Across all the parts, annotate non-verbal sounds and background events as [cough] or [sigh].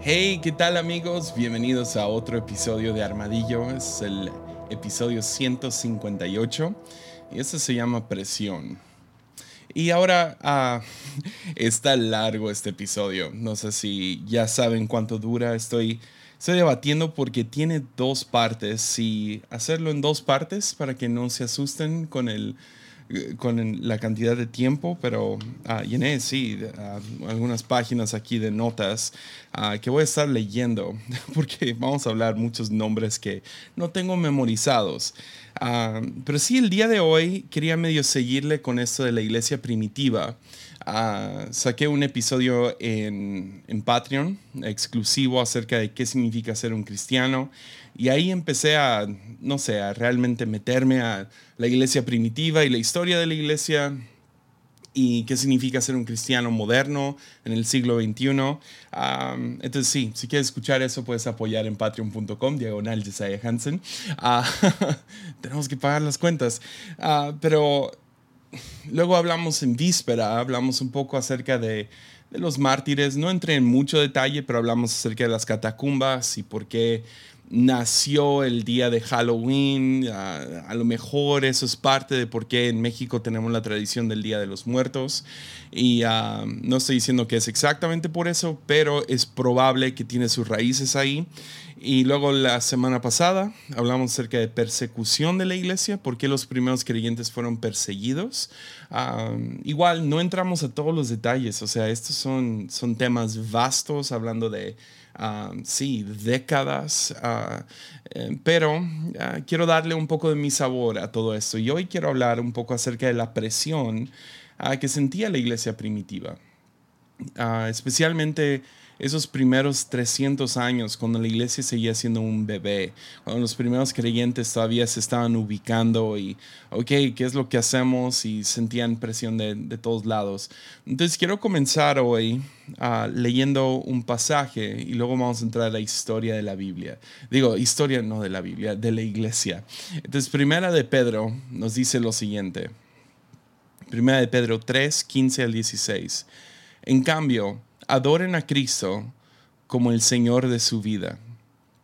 Hey, ¿qué tal amigos? Bienvenidos a otro episodio de Armadillo. Es el episodio 158 y este se llama Presión. Y ahora ah, está largo este episodio. No sé si ya saben cuánto dura. Estoy, estoy debatiendo porque tiene dos partes. Y hacerlo en dos partes para que no se asusten con el con la cantidad de tiempo, pero ah, llené, sí, ah, algunas páginas aquí de notas ah, que voy a estar leyendo, [laughs] porque vamos a hablar muchos nombres que no tengo memorizados. pero sí, el día de hoy quería medio seguirle con esto de la iglesia primitiva. saqué un episodio en, en Patreon exclusivo acerca de qué significa ser un cristiano y ahí empecé a, no sé, a realmente meterme a la iglesia primitiva y la historia de la iglesia y qué significa ser un cristiano moderno en el siglo XXI. entonces, sí, si quieres escuchar eso, puedes apoyar en patreon.com, diagonal Jesiah Hansen. Ah, [laughs] tenemos que pagar las cuentas. Ah, pero luego hablamos en víspera, hablamos un poco acerca de, de los mártires. No entré en mucho detalle, pero hablamos acerca de las catacumbas y por qué nació el día de Halloween. A, lo mejor eso es parte de por qué en México tenemos la tradición del Día de los Muertos. Y ah, no estoy diciendo que es exactamente por eso, pero es probable que tiene sus raíces ahí. Y luego la semana pasada hablamos acerca de persecución de la iglesia, por qué los primeros creyentes fueron perseguidos. Ah, igual no entramos a todos los detalles, o sea, estos son, son temas vastos hablando de Ah, sí, décadas, ah, eh, pero ah, quiero darle un poco de mi sabor a todo esto. Y hoy quiero hablar un poco acerca de la presión que sentía la iglesia primitiva, especialmente esos primeros 300 años, cuando la iglesia seguía siendo un bebé, cuando los primeros creyentes todavía se estaban ubicando y, ok, ¿qué es lo que hacemos? Y sentían presión de, de todos lados. Entonces quiero comenzar hoy uh, leyendo un pasaje y luego vamos a entrar a la historia de la Biblia. Digo, historia no de la Biblia, de la iglesia. Entonces, primera de Pedro nos dice lo siguiente. Primera de Pedro 3, 15 al 16. En cambio, adoren a Cristo como el Señor de su vida.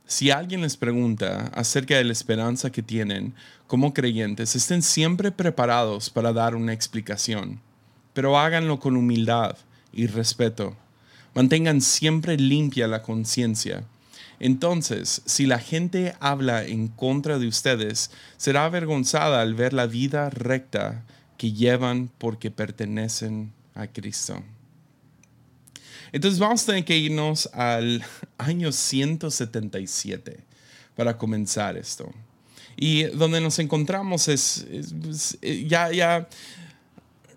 Si alguien les pregunta acerca de la esperanza que tienen como creyentes, estén siempre preparados para dar una explicación, pero háganlo con humildad y respeto. Mantengan siempre limpia la conciencia. Entonces, si la gente habla en contra de ustedes, será avergonzada al ver la vida recta que llevan porque pertenecen a Cristo. Entonces vamos a tener que irnos al [laughs] año 177 para comenzar esto. Y donde nos encontramos es, eh, ya, ya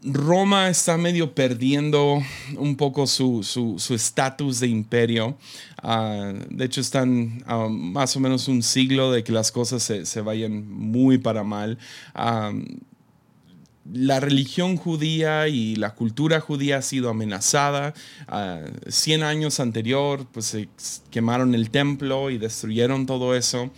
Roma está medio perdiendo un poco su estatus de imperio. Ah, de hecho, están a más o menos un siglo de que las cosas se, vayan muy para mal. Ah, la religión judía y la cultura judía ha sido amenazada. Uh, Cien años anterior, pues se quemaron el templo y destruyeron todo eso.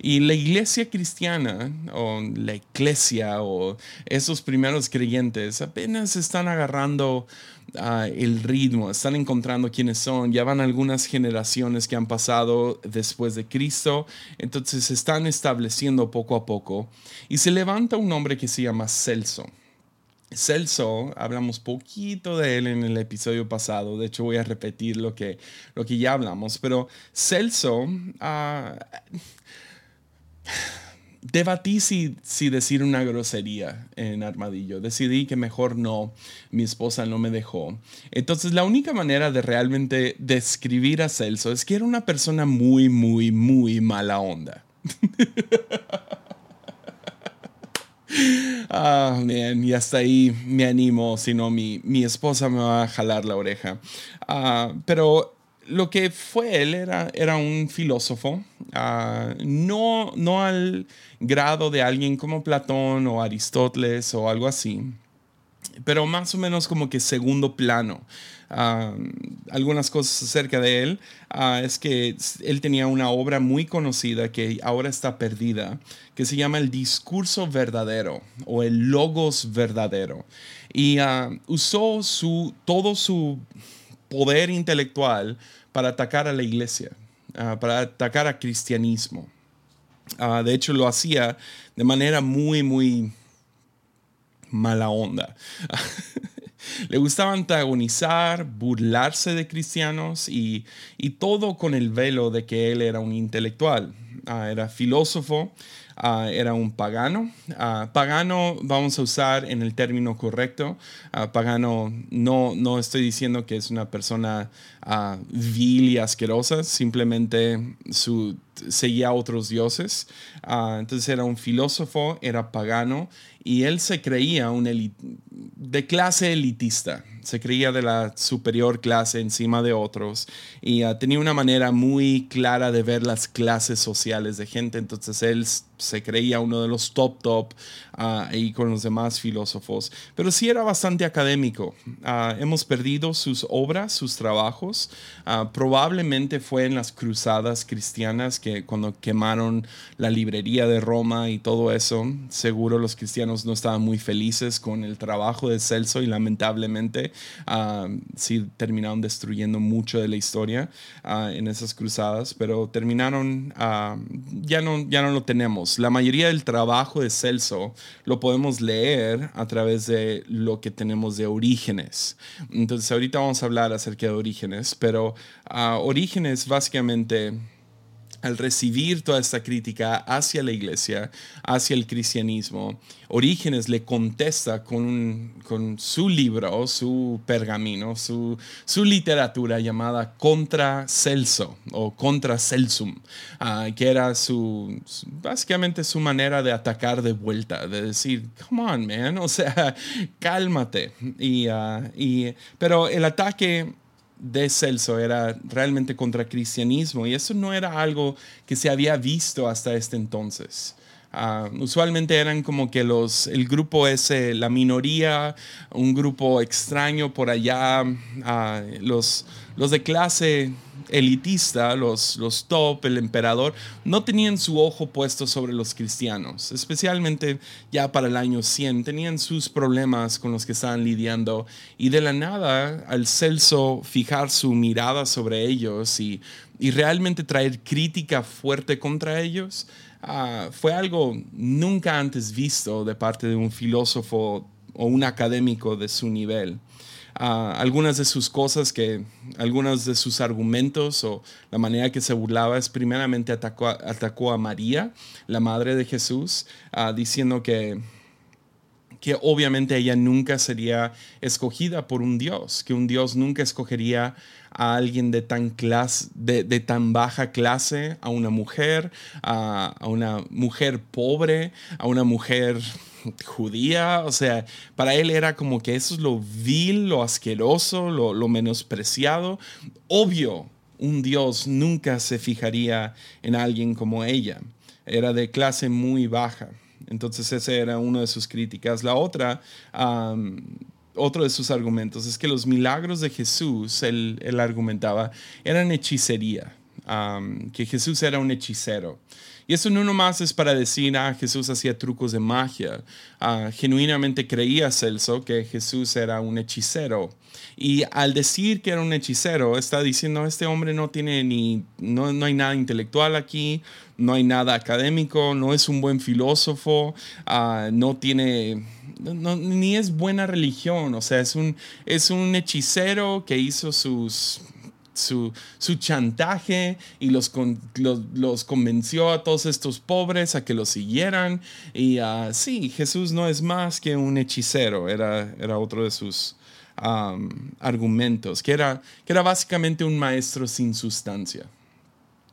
Y la iglesia cristiana, o la iglesia, o esos primeros creyentes, apenas están agarrando ah, el ritmo, están encontrando quiénes son. Ya van algunas generaciones que han pasado después de Cristo, entonces se están estableciendo poco a poco. Y se levanta un hombre que se llama Celso. Celso, hablamos poquito de él en el episodio pasado, de hecho voy a repetir lo que, lo que ya hablamos, pero Celso, uh, debatí si, si, decir una grosería en Armadillo, decidí que mejor no, mi esposa no me dejó. Entonces la única manera de realmente describir a Celso es que era una persona muy, muy, muy mala onda. [laughs] Ah, bien, y hasta ahí me animo, si no mi, mi esposa me va a jalar la oreja. Ah, pero lo que fue él era, era un filósofo, ah, no, no al grado de alguien como Platón o Aristóteles o algo así, pero más o menos como que segundo plano. algunas cosas acerca de él es que él tenía una obra muy conocida que ahora está perdida, que se llama El Discurso Verdadero o el Logos Verdadero. Y usó su, todo su poder intelectual para atacar a la iglesia, para atacar a cristianismo. de hecho, lo hacía de manera muy, muy mala onda. [laughs] Le gustaba antagonizar, burlarse de cristianos y, todo con el velo de que él era un intelectual, ah, era filósofo, ah, era un pagano. Ah, pagano vamos a usar en el término correcto. pagano no, no estoy diciendo que es una persona vil y asquerosa, simplemente su, seguía a otros dioses. entonces era un filósofo, era pagano y él se creía un de clase elitista, se creía de la superior clase encima de otros y ah, tenía una manera muy clara de ver las clases sociales de gente, entonces él se creía uno de los top top uh, y con los demás filósofos, pero sí era bastante académico. Ah, hemos perdido sus obras, sus trabajos, probablemente fue en las cruzadas cristianas que cuando quemaron la librería de Roma y todo eso, seguro los cristianos no estaban muy felices con el trabajo de Celso y lamentablemente uh, sí terminaron destruyendo mucho de la historia uh, en esas cruzadas, pero terminaron, uh, ya, no, ya no lo tenemos. La mayoría del trabajo de Celso lo podemos leer a través de lo que tenemos de Orígenes. Entonces ahorita vamos a hablar acerca de Orígenes, pero Orígenes básicamente al recibir toda esta crítica hacia la iglesia, hacia el cristianismo, Orígenes le contesta con, con su libro, su pergamino, su, su, literatura llamada Contra Celso o Contra Celsum, ah, que era su, básicamente su manera de atacar de vuelta, de decir, come on, man, o sea, [laughs] cálmate. Y, ah, y, pero el ataque de Celso era realmente contra cristianismo y eso no era algo que se había visto hasta este entonces. Ah, usualmente eran como que los, el grupo ese, la minoría, un grupo extraño por allá, uh, los, los de clase elitista, los, los top, el emperador, no tenían su ojo puesto sobre los cristianos, especialmente ya para el año 100, tenían sus problemas con los que estaban lidiando y de la nada al Celso fijar su mirada sobre ellos y, y realmente traer crítica fuerte contra ellos, ah, fue algo nunca antes visto de parte de un filósofo o un académico de su nivel algunas de sus cosas, que algunos de sus argumentos o la manera que se burlaba es primeramente atacó, atacó a María, la madre de Jesús, ah, diciendo que que obviamente ella nunca sería escogida por un Dios, que un Dios nunca escogería a alguien de tan, clase, de, tan baja clase, a una mujer, a, a una mujer pobre, a una mujer judía, o sea, para él era como que eso es lo vil, lo asqueroso, lo, lo menospreciado. Obvio, un Dios nunca se fijaría en alguien como ella. Era de clase muy baja. Entonces esa era una de sus críticas. La otra, otro de sus argumentos es que los milagros de Jesús, él, argumentaba, eran hechicería, que Jesús era un hechicero. Y eso no nomás es para decir, ah, Jesús hacía trucos de magia. Ah, genuinamente creía Celso que Jesús era un hechicero. Y al decir que era un hechicero, está diciendo, este hombre no tiene ni, no, no hay nada intelectual aquí, no hay nada académico, no es un buen filósofo, ah, no tiene, ni es buena religión, o sea, es un, es un hechicero que hizo sus su, chantaje y los, los, convenció a todos estos pobres a que lo siguieran. Y uh, sí, Jesús no es más que un hechicero, era, era otro de sus argumentos, que era, que era básicamente un maestro sin sustancia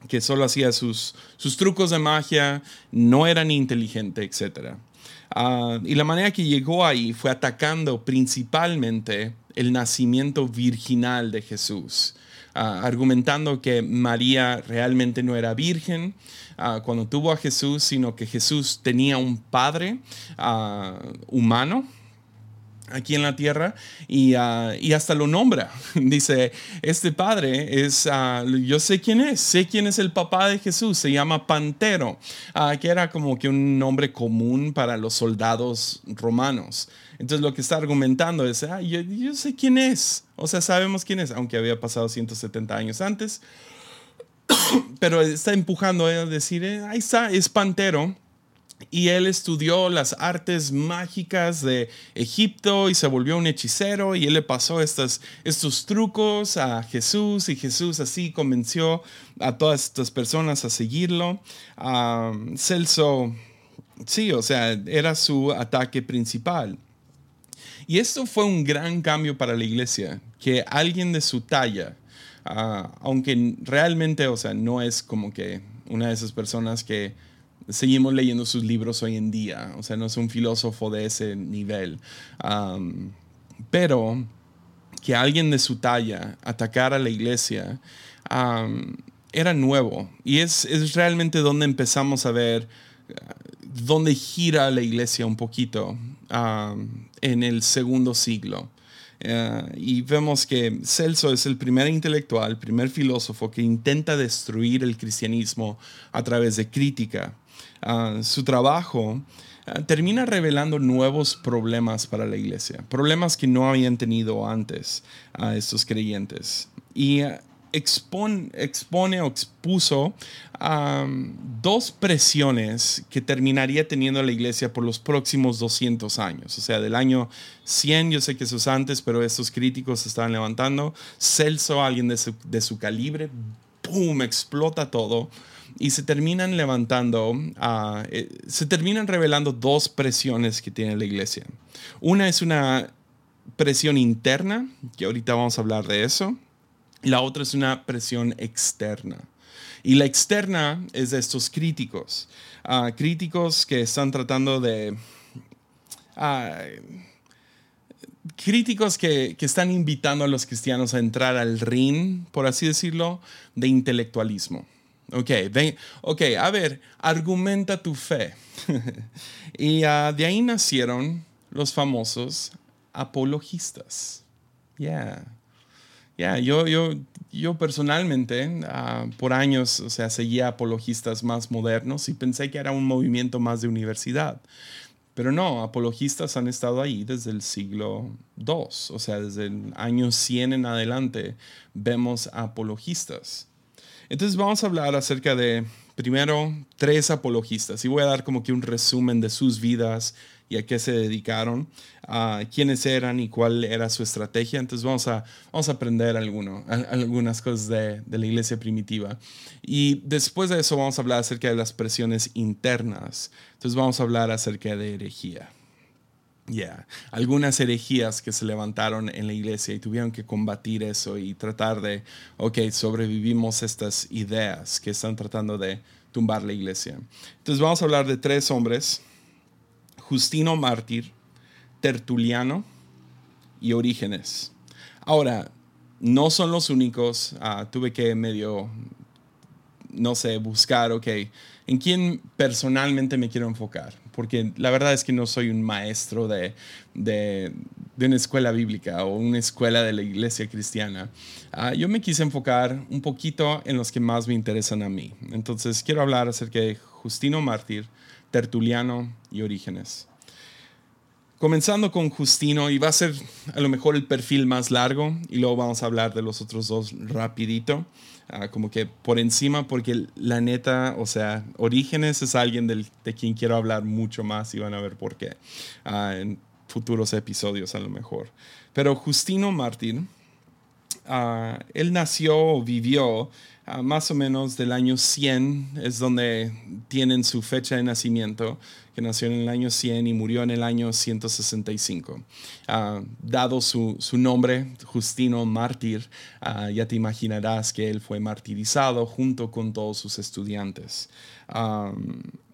que solo hacía sus, sus trucos de magia, no era ni inteligente, etc. Ah, y la manera que llegó ahí fue atacando principalmente el nacimiento virginal de Jesús. Ah, argumentando que María realmente no era virgen ah, cuando tuvo a Jesús, sino que Jesús tenía un padre ah, humano aquí en la tierra y, y, hasta lo nombra. [laughs] Dice, este padre es, yo sé quién es, sé quién es el papá de Jesús, se llama Pantero, uh, que era como que un nombre común para los soldados romanos. Entonces lo que está argumentando es, ah, yo, yo, sé quién es, o sea, sabemos quién es, aunque había pasado 170 años antes, [coughs] pero está empujando a decir, eh, ahí está, es Pantero y él estudió las artes mágicas de Egipto y se volvió un hechicero y él le pasó estos, estos trucos a Jesús y Jesús así convenció a todas estas personas a seguirlo. Celso, sí, o sea, era su ataque principal. Y esto fue un gran cambio para la iglesia, que alguien de su talla, ah, aunque realmente, o sea, no es como que una de esas personas que seguimos leyendo sus libros hoy en día. O sea, no es un filósofo de ese nivel. pero que alguien de su talla atacara a la iglesia era nuevo. Y es, es, realmente donde empezamos a ver uh, dónde gira la iglesia un poquito en el segundo siglo. Uh, y vemos que Celso es el primer intelectual, el primer filósofo que intenta destruir el cristianismo a través de crítica. Ah, su trabajo, ah, termina revelando nuevos problemas para la iglesia, problemas que no habían tenido antes a estos creyentes. Y ah, expone, expone o expuso dos presiones que terminaría teniendo la iglesia por los próximos 200 años. O sea, del año 100, yo sé que eso es antes, pero estos críticos se estaban levantando. Celso, alguien de su, de su calibre, ¡pum!, explota todo y se terminan levantando, ah, eh, se terminan revelando dos presiones que tiene la iglesia. Una es una presión interna, que ahorita vamos a hablar de eso, la otra es una presión externa. Y la externa es de estos críticos, ah, críticos que están tratando de... Ah, críticos que, que, están invitando a los cristianos a entrar al ring, por así decirlo, de intelectualismo. Ok, ok, a ver, argumenta tu fe. [laughs] y uh, de ahí nacieron los famosos apologistas. Yeah. Yeah, yo, yo, yo personalmente uh, por años, o sea, seguía apologistas más modernos y pensé que era un movimiento más de universidad. Pero no, apologistas han estado ahí desde el siglo II, o sea, desde el año 100 en adelante vemos apologistas. Entonces vamos a hablar acerca de, primero, tres apologistas y voy a dar como que un resumen de sus vidas y a qué se dedicaron, a quiénes eran y cuál era su estrategia. Entonces vamos a, vamos a aprender algunas cosas de, de, la iglesia primitiva. Y después de eso vamos a hablar acerca de las presiones internas. Entonces vamos a hablar acerca de herejía. Ya, algunas herejías que se levantaron en la iglesia y tuvieron que combatir eso y tratar de, ok, sobrevivimos estas ideas que están tratando de tumbar la iglesia. Entonces vamos a hablar de tres hombres, Justino Mártir, Tertuliano y Orígenes. Ahora, no son los únicos, ah, tuve que medio, no sé, buscar, ok, en quién personalmente me quiero enfocar porque la verdad es que no soy un maestro de, de, una escuela bíblica o una escuela de la iglesia cristiana. Ah, yo me quise enfocar un poquito en los que más me interesan a mí. Entonces quiero hablar acerca de Justino Mártir, Tertuliano y Orígenes. Comenzando con Justino, y va a ser a lo mejor el perfil más largo, y luego vamos a hablar de los otros dos rapidito. Ah, como que por encima, porque la neta, o sea, Orígenes es alguien de quien quiero hablar mucho más y van a ver por qué ah, en futuros episodios a lo mejor. Pero Justino Martín, uh, él nació o vivió más o menos del año 100, es donde tienen su fecha de nacimiento, que nació en el año 100 y murió en el año 165. Ah, dado su, su, nombre, Justino Mártir, ah, ya te imaginarás que él fue martirizado junto con todos sus estudiantes.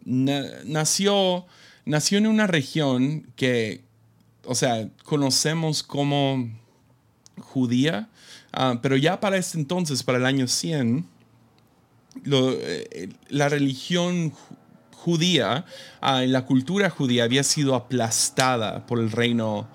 nació, nació en una región que, o sea, conocemos como judía, Ah, pero ya para este entonces, para el año 100, eh, la religión judía, la cultura judía había sido aplastada por el reino,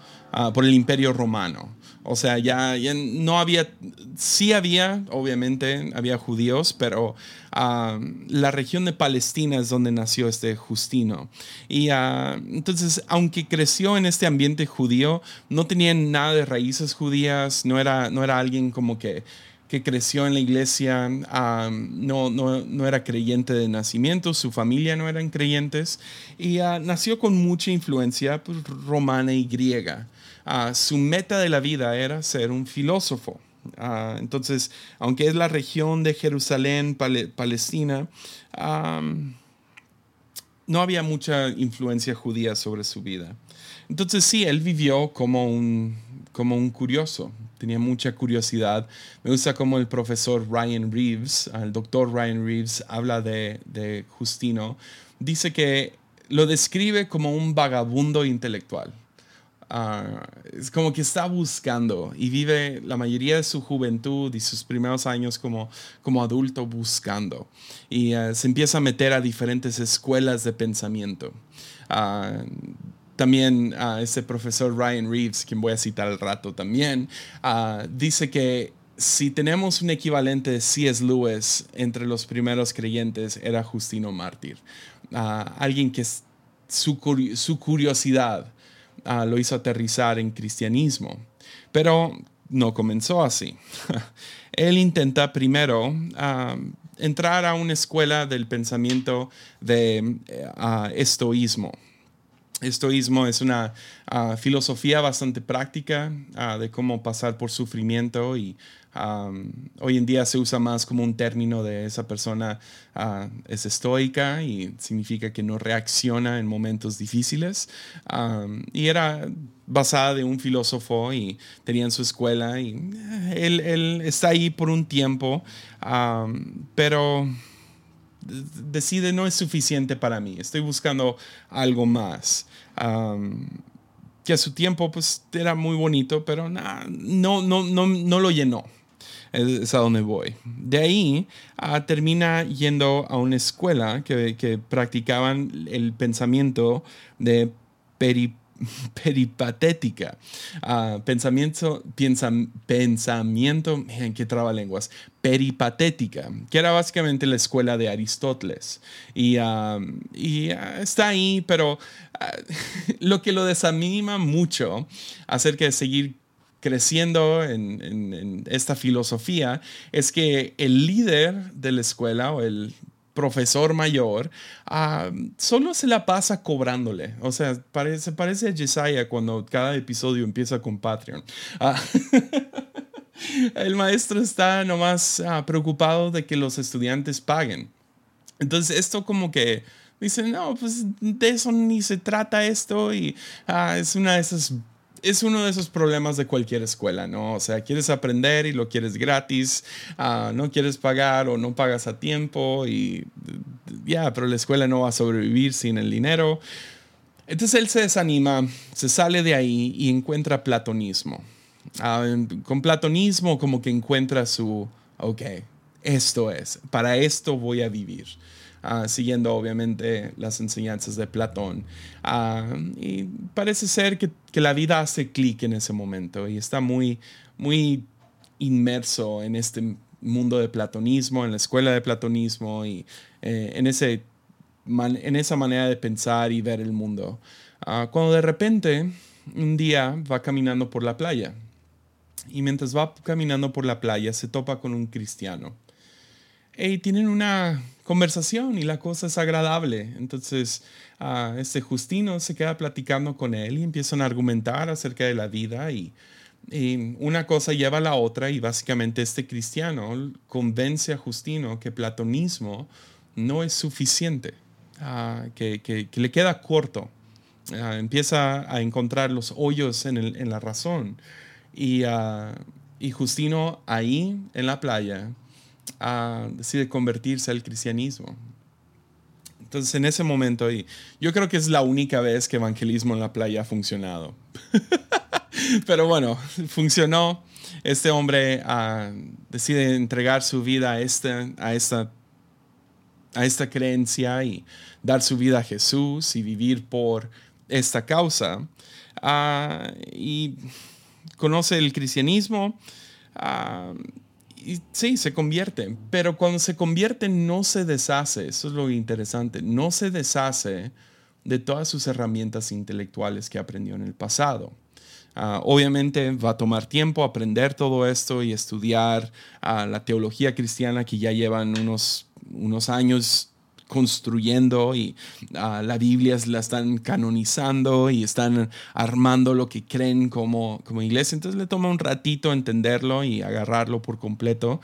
por el imperio romano. O sea, ya, no había, sí había, obviamente, había judíos, pero ah, la región de Palestina es donde nació este Justino. Y ah, entonces, aunque creció en este ambiente judío, no tenía nada de raíces judías, no era, no era alguien como que que creció en la iglesia, ah, no, no, era creyente de nacimiento, su familia no eran creyentes, y nació con mucha influencia pues, romana y griega. Su meta de la vida era ser un filósofo. Ah, entonces, aunque es la región de Jerusalén, Palestina, no había mucha influencia judía sobre su vida. Entonces sí, él vivió como un, como un curioso, tenía mucha curiosidad. Me gusta como el profesor Ryan Reeves, el doctor Ryan Reeves, habla de, de Justino. Dice que lo describe como un vagabundo intelectual. Ah, es como que está buscando y vive la mayoría de su juventud y sus primeros años como, como adulto buscando. Y ah, se empieza a meter a diferentes escuelas de pensamiento. Uh, también ese profesor Ryan Reeves, quien voy a citar al rato también, dice que si tenemos un equivalente de C.S. Lewis entre los primeros creyentes, era Justino Mártir. alguien que su, su curiosidad Ah, lo hizo aterrizar en cristianismo. Pero no comenzó así. [laughs] Él intenta primero ah, entrar a una escuela del pensamiento de uh, estoísmo. Estoísmo es una filosofía bastante práctica de cómo pasar por sufrimiento y hoy en día se usa más como un término de esa persona ah, es estoica y significa que no reacciona en momentos difíciles. y era basada de un filósofo y tenía en su escuela y eh, él, él está ahí por un tiempo, pero decide no es suficiente para mí, estoy buscando algo más que a su tiempo pues era muy bonito, pero no, no, no, no lo llenó es a donde voy. De ahí ah, termina yendo a una escuela que, que practicaban el pensamiento de [laughs] peripatética, uh, pensamiento, piensa, pensamiento, que traba lenguas, peripatética, que era básicamente la escuela de Aristóteles. Y, y está ahí, pero [laughs] lo que lo desanima mucho acerca de seguir creciendo en, esta filosofía es que el líder de la escuela o el profesor mayor ah, solo se la pasa cobrándole. O sea, parece, parece a Jesiah cuando cada episodio empieza con Patreon. Ah, [laughs] el maestro está nomás ah, preocupado de que los estudiantes paguen. Entonces, esto como que dice, no, pues de eso ni se trata esto y es una de esas es uno de esos problemas de cualquier escuela, ¿no? O sea, quieres aprender y lo quieres gratis, ah, no quieres pagar o no pagas a tiempo y ya, pero la escuela no va a sobrevivir sin el dinero. Entonces él se desanima, se sale de ahí y encuentra platonismo. Ah, con platonismo como que encuentra su, ok, esto es, para esto voy a vivir. Ah, siguiendo obviamente las enseñanzas de Platón. Ah, y parece ser que, que la vida hace clic en ese momento y está muy, muy inmerso en este mundo de platonismo, en la escuela de platonismo y eh, en, ese, en esa manera de pensar y ver el mundo. Ah, cuando de repente un día va caminando por la playa y mientras va caminando por la playa se topa con un cristiano. Y tienen una conversación y la cosa es agradable. Entonces, uh, este Justino se queda platicando con él y empiezan a argumentar acerca de la vida y, una cosa lleva a la otra y básicamente este cristiano convence a Justino que platonismo no es suficiente, ah, que, que, le queda corto. Ah, empieza a encontrar los hoyos en, el, en la razón. Y, y Justino ahí en la playa decide convertirse al cristianismo. Entonces, en ese momento, yo creo que es la única vez que evangelismo en la playa ha funcionado. [laughs] Pero bueno, funcionó. Este hombre ah, decide entregar su vida a, este, a esta a esta creencia y dar su vida a Jesús y vivir por esta causa. Ah, y conoce el cristianismo. Ah, sí, se convierte, pero cuando se convierte no se deshace, eso es lo interesante, no se deshace de todas sus herramientas intelectuales que aprendió en el pasado. Ah, obviamente va a tomar tiempo aprender todo esto y estudiar la teología cristiana que ya llevan unos, unos años construyendo y ah, la Biblia la están canonizando y están armando lo que creen como, como iglesia. Entonces le toma un ratito entenderlo y agarrarlo por completo.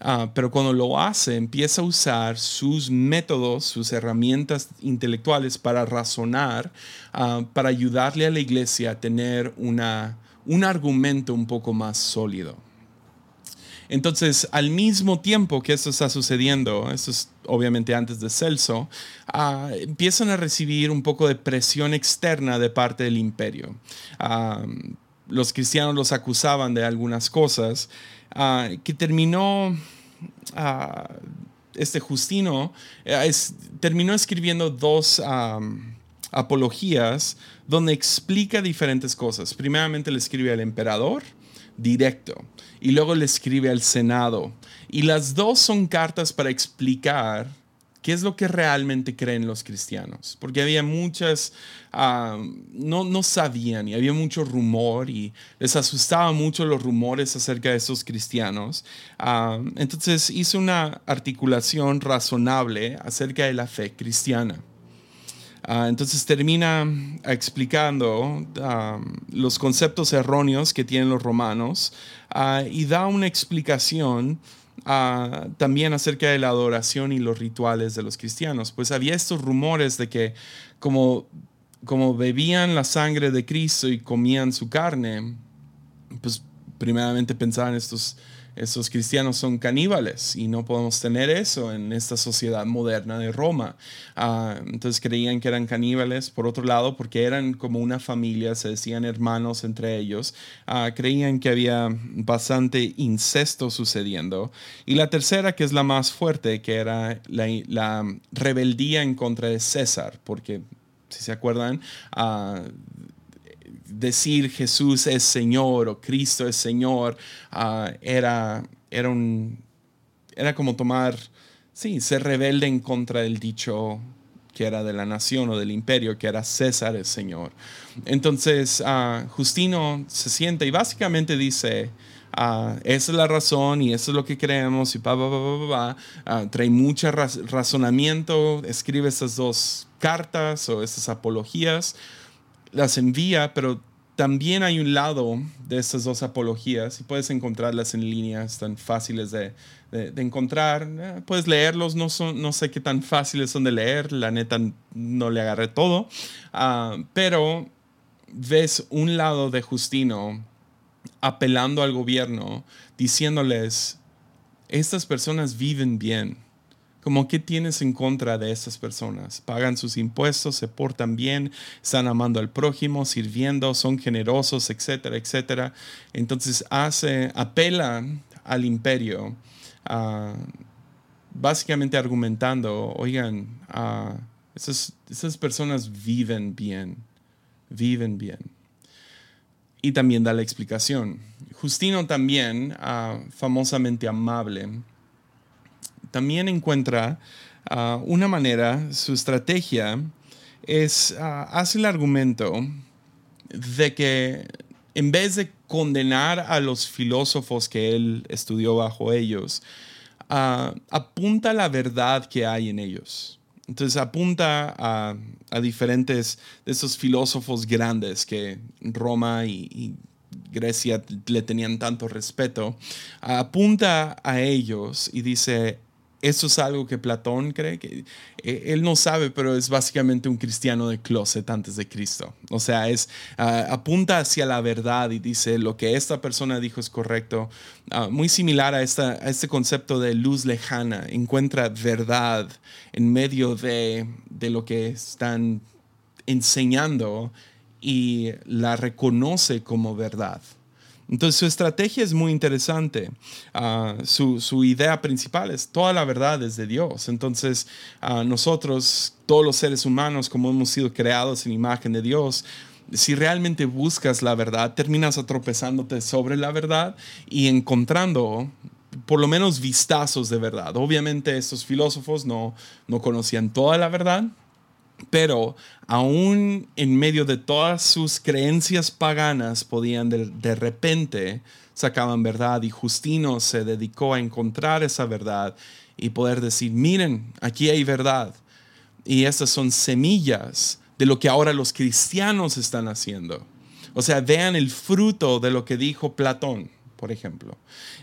Ah, pero cuando lo hace, empieza a usar sus métodos, sus herramientas intelectuales para razonar, ah, para ayudarle a la iglesia a tener una, un argumento un poco más sólido. Entonces, al mismo tiempo que esto está sucediendo, esto es obviamente antes de Celso, ah, empiezan a recibir un poco de presión externa de parte del imperio. Ah, los cristianos los acusaban de algunas cosas ah, que terminó este Justino eh, terminó escribiendo dos apologías donde explica diferentes cosas. Primeramente le escribe al emperador directo y luego le escribe al Senado. Y las dos son cartas para explicar qué es lo que realmente creen los cristianos, porque había muchas, ah, no, no sabían y había mucho rumor y les asustaba mucho los rumores acerca de esos cristianos. Ah, entonces hizo una articulación razonable acerca de la fe cristiana. Ah, entonces termina explicando los conceptos erróneos que tienen los romanos ah, y da una explicación también acerca de la adoración y los rituales de los cristianos. Pues había estos rumores de que como, como bebían la sangre de Cristo y comían su carne, pues primeramente pensaban estos esos cristianos son caníbales y no podemos tener eso en esta sociedad moderna de Roma. Ah, entonces creían que eran caníbales, por otro lado, porque eran como una familia, se decían hermanos entre ellos, ah, creían que había bastante incesto sucediendo. Y la tercera, que es la más fuerte, que era la, rebeldía en contra de César, porque si se acuerdan, uh, decir Jesús es Señor o Cristo es Señor ah, era, era, un, era como tomar, sí, ser rebelde en contra del dicho que era de la nación o del imperio, que era César el Señor. Entonces, uh, Justino se siente y básicamente dice, uh, esa es la razón y eso es lo que creemos y pa, pa, pa, pa trae mucho razonamiento, escribe estas dos cartas o estas apologías las envía, pero también hay un lado de estas dos apologías y puedes encontrarlas en línea, están fáciles de, encontrar. Eh, puedes leerlos, no, son, no sé qué tan fáciles son de leer, la neta no le agarré todo, ah, pero ves un lado de Justino apelando al gobierno, diciéndoles, estas personas viven bien como qué tienes en contra de esas personas. Pagan sus impuestos, se portan bien, están amando al prójimo, sirviendo, son generosos, etcétera, etcétera. Entonces hace, apela al imperio, ah, básicamente argumentando, oigan, uh, esas, personas viven bien, viven bien. Y también da la explicación. Justino también, ah, famosamente amable, también encuentra ah, una manera, su estrategia es, uh, hace el argumento de que en vez de condenar a los filósofos que él estudió bajo ellos, uh, apunta la verdad que hay en ellos. Entonces apunta a, diferentes de esos filósofos grandes que Roma y Grecia le tenían tanto respeto, apunta a ellos y dice, eso es algo que Platón cree que eh, él no sabe, pero es básicamente un cristiano de closet antes de Cristo. O sea, es ah, apunta hacia la verdad y dice lo que esta persona dijo es correcto. Ah, muy similar a, esta, este concepto de luz lejana. Encuentra verdad en medio de, de lo que están enseñando y la reconoce como verdad. Entonces su estrategia es muy interesante. Ah, su, idea principal es toda la verdad es de Dios. Entonces uh, nosotros, todos los seres humanos, como hemos sido creados en imagen de Dios, si realmente buscas la verdad, terminas atropezándote sobre la verdad y encontrando por lo menos vistazos de verdad. Obviamente estos filósofos no, no conocían toda la verdad, pero aún en medio de todas sus creencias paganas podían de, repente sacaban verdad y Justino se dedicó a encontrar esa verdad y poder decir, miren, aquí hay verdad. Y estas son semillas de lo que ahora los cristianos están haciendo. O sea, vean el fruto de lo que dijo Platón, por ejemplo.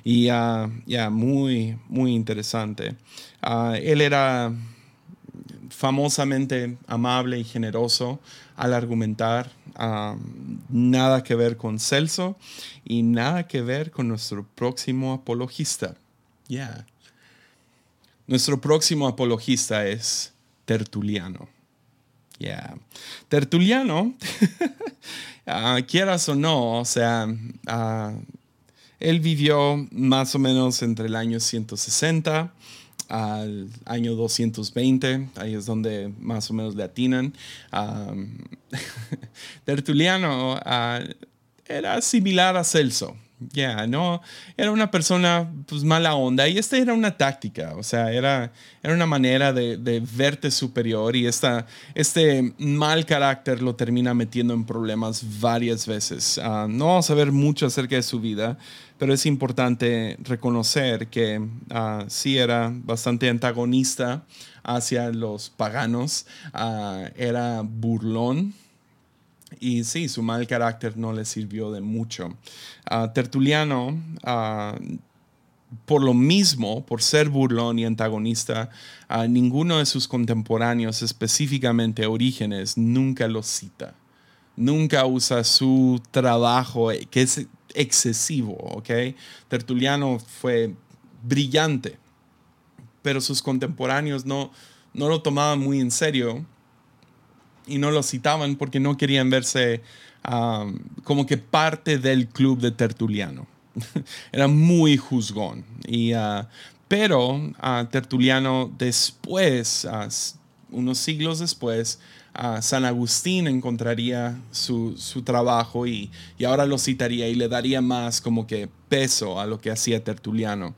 Y ah, ya, muy, muy interesante. Ah, él era famosamente amable y generoso al argumentar. nada que ver con Celso y nada que ver con nuestro próximo apologista. Yeah. Nuestro próximo apologista es Tertuliano. Yeah. Tertuliano, [laughs] ah, quieras o no, o sea, ah, él vivió más o menos entre el año 160 al año 220, ahí es donde más o menos le atinan. [laughs] Tertuliano ah, era similar a Celso. Ya, no, era una persona pues mala onda y esta era una táctica, o sea, era, era una manera de, verte superior y esta, este mal carácter lo termina metiendo en problemas varias veces. Ah, no vamos a ver mucho acerca de su vida, pero es importante reconocer que uh, sí era bastante antagonista hacia los paganos, uh, era burlón. Y sí, su mal carácter no le sirvió de mucho. Uh, Tertuliano, por lo mismo, por ser burlón y antagonista, ninguno de sus contemporáneos, específicamente Orígenes, nunca lo cita. Nunca usa su trabajo, que es excesivo, ¿ok? Tertuliano fue brillante, pero sus contemporáneos no, no lo tomaban muy en serio y no lo citaban porque no querían verse um, como que parte del club de Tertuliano. [laughs] Era muy juzgón. Y, uh, pero uh, Tertuliano después, uh, unos siglos después, San Agustín encontraría su, trabajo y, ahora lo citaría y le daría más como que peso a lo que hacía Tertuliano.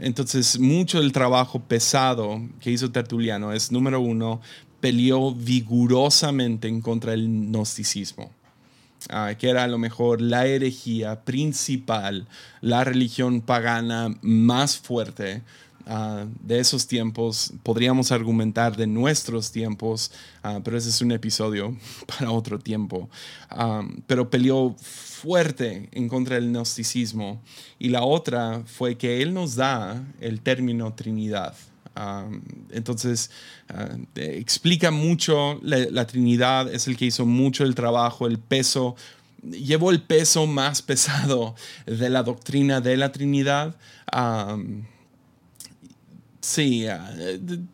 Entonces, mucho del trabajo pesado que hizo Tertuliano es, número uno, peleó vigorosamente en contra del gnosticismo. Ah, que era a lo mejor la herejía principal, la religión pagana más fuerte Ah, de esos tiempos, podríamos argumentar de nuestros tiempos, ah, pero ese es un episodio [laughs] para otro tiempo. Pero peleó fuerte en contra del gnosticismo y la otra fue que él nos da el término Trinidad. Entonces, explica mucho la, Trinidad, es el que hizo mucho el trabajo, el peso llevó el peso más pesado de la doctrina de la Trinidad. Sí, ah,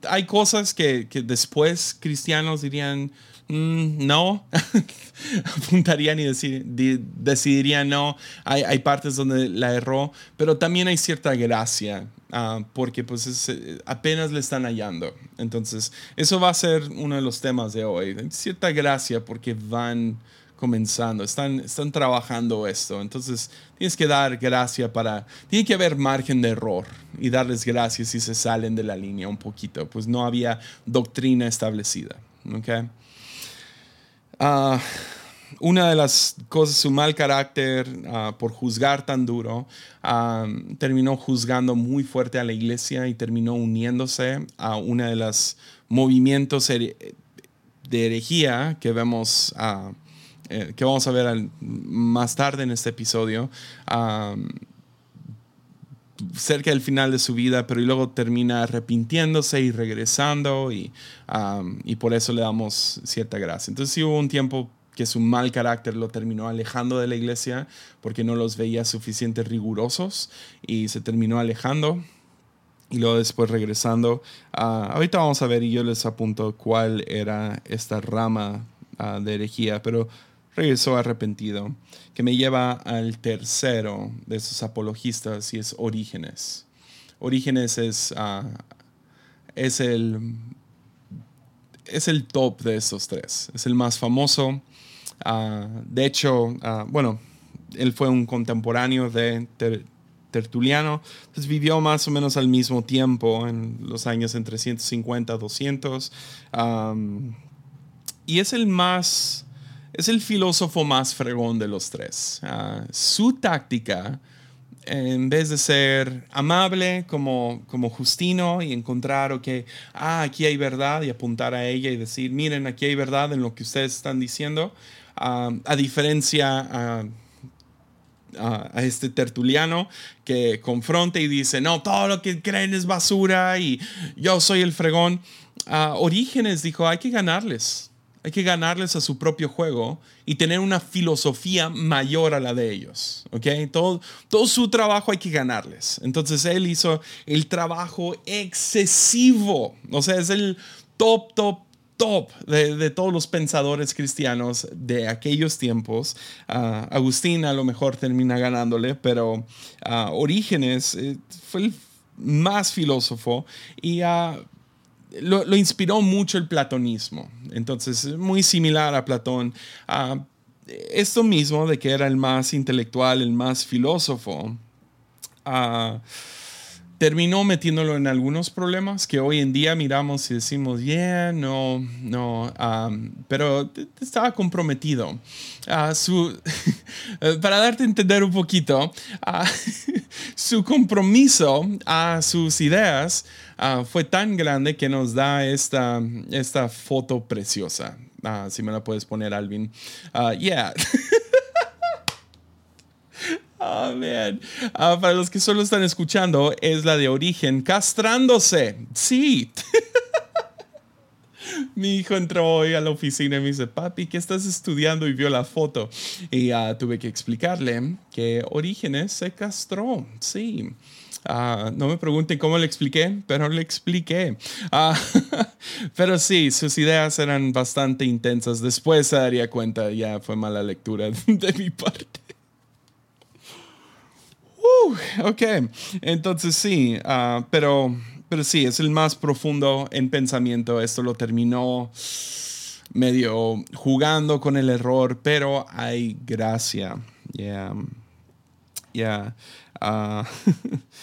hay cosas que, después cristianos dirían, mm, no, [laughs] apuntarían y decidirían no. Hay, partes donde la erró, pero también hay cierta gracia, ah, porque pues eh, apenas le están hallando. Entonces, eso va a ser uno de los temas de hoy. Cierta gracia porque van comenzando, están, están trabajando esto. Entonces tienes que dar gracia para, tiene que haber margen de error y darles gracias si se salen de la línea un poquito, pues no había doctrina establecida. ¿okay? Ah, una de las cosas, su mal carácter ah, por juzgar tan duro, ah, terminó juzgando muy fuerte a la iglesia y terminó uniéndose a una de los movimientos de herejía que vemos eh, que vamos a ver más tarde en este episodio, cerca del final de su vida, pero luego termina arrepintiéndose y regresando y, y por eso le damos cierta gracia. Entonces hubo un tiempo que su mal carácter lo terminó alejando de la iglesia porque no los veía suficientemente rigurosos y se terminó alejando y luego después regresando. Ah, ahorita vamos a ver y yo les apunto cuál era esta rama ah, de herejía, pero regresó arrepentido, que me lleva al tercero de esos apologistas y es Orígenes. Orígenes es, ah, es, el, es el top de esos tres, es el más famoso. Ah, de hecho, ah, bueno, él fue un contemporáneo de Tertuliano, pues vivió más o menos al mismo tiempo, en los años entre 150 200, y es el más, es el filósofo más fregón de los tres. Ah, su táctica, en vez de ser amable como, como Justino y encontrar, ok, ah, aquí hay verdad y apuntar a ella y decir, miren, aquí hay verdad en lo que ustedes están diciendo, a diferencia a, este tertuliano que confronta y dice, no, todo lo que creen es basura y yo soy el fregón. Orígenes dijo, hay que ganarles, hay que ganarles a su propio juego y tener una filosofía mayor a la de ellos. ¿ok? Todo, todo su trabajo hay que ganarles. Entonces él hizo el trabajo excesivo. O sea, es el top, top, top de, todos los pensadores cristianos de aquellos tiempos. Uh, Agustín a lo mejor termina ganándole, pero uh, Orígenes eh, fue el más filósofo y uh, lo, lo, inspiró mucho el platonismo. Entonces, muy similar a Platón. esto mismo de que era el más intelectual, el más filósofo terminó metiéndolo en algunos problemas que hoy en día miramos y decimos, yeah, no, no, um, pero estaba comprometido. Uh, su, [laughs] para darte a entender un poquito, uh, [laughs] su compromiso a sus ideas uh, fue tan grande que nos da esta, esta foto preciosa. si me la puedes poner, Alvin. yeah. [laughs] Oh, man. Ah, para los que solo están escuchando, es la de origen castrándose. Sí. [laughs] Mi hijo entró hoy a la oficina y me dice, papi, ¿qué estás estudiando? Y vio la foto. Y uh, tuve que explicarle que Orígenes se castró. Sí. Uh, no me pregunten cómo le expliqué, pero le expliqué. Uh, [laughs] pero sí, sus ideas eran bastante intensas. Después se daría cuenta, ya fue mala lectura [laughs] de mi parte. Uh, ok, entonces sí, ah, pero, pero sí, es el más profundo en pensamiento. Esto lo terminó medio jugando con el error, pero hay gracia. Yeah. Yeah. Uh,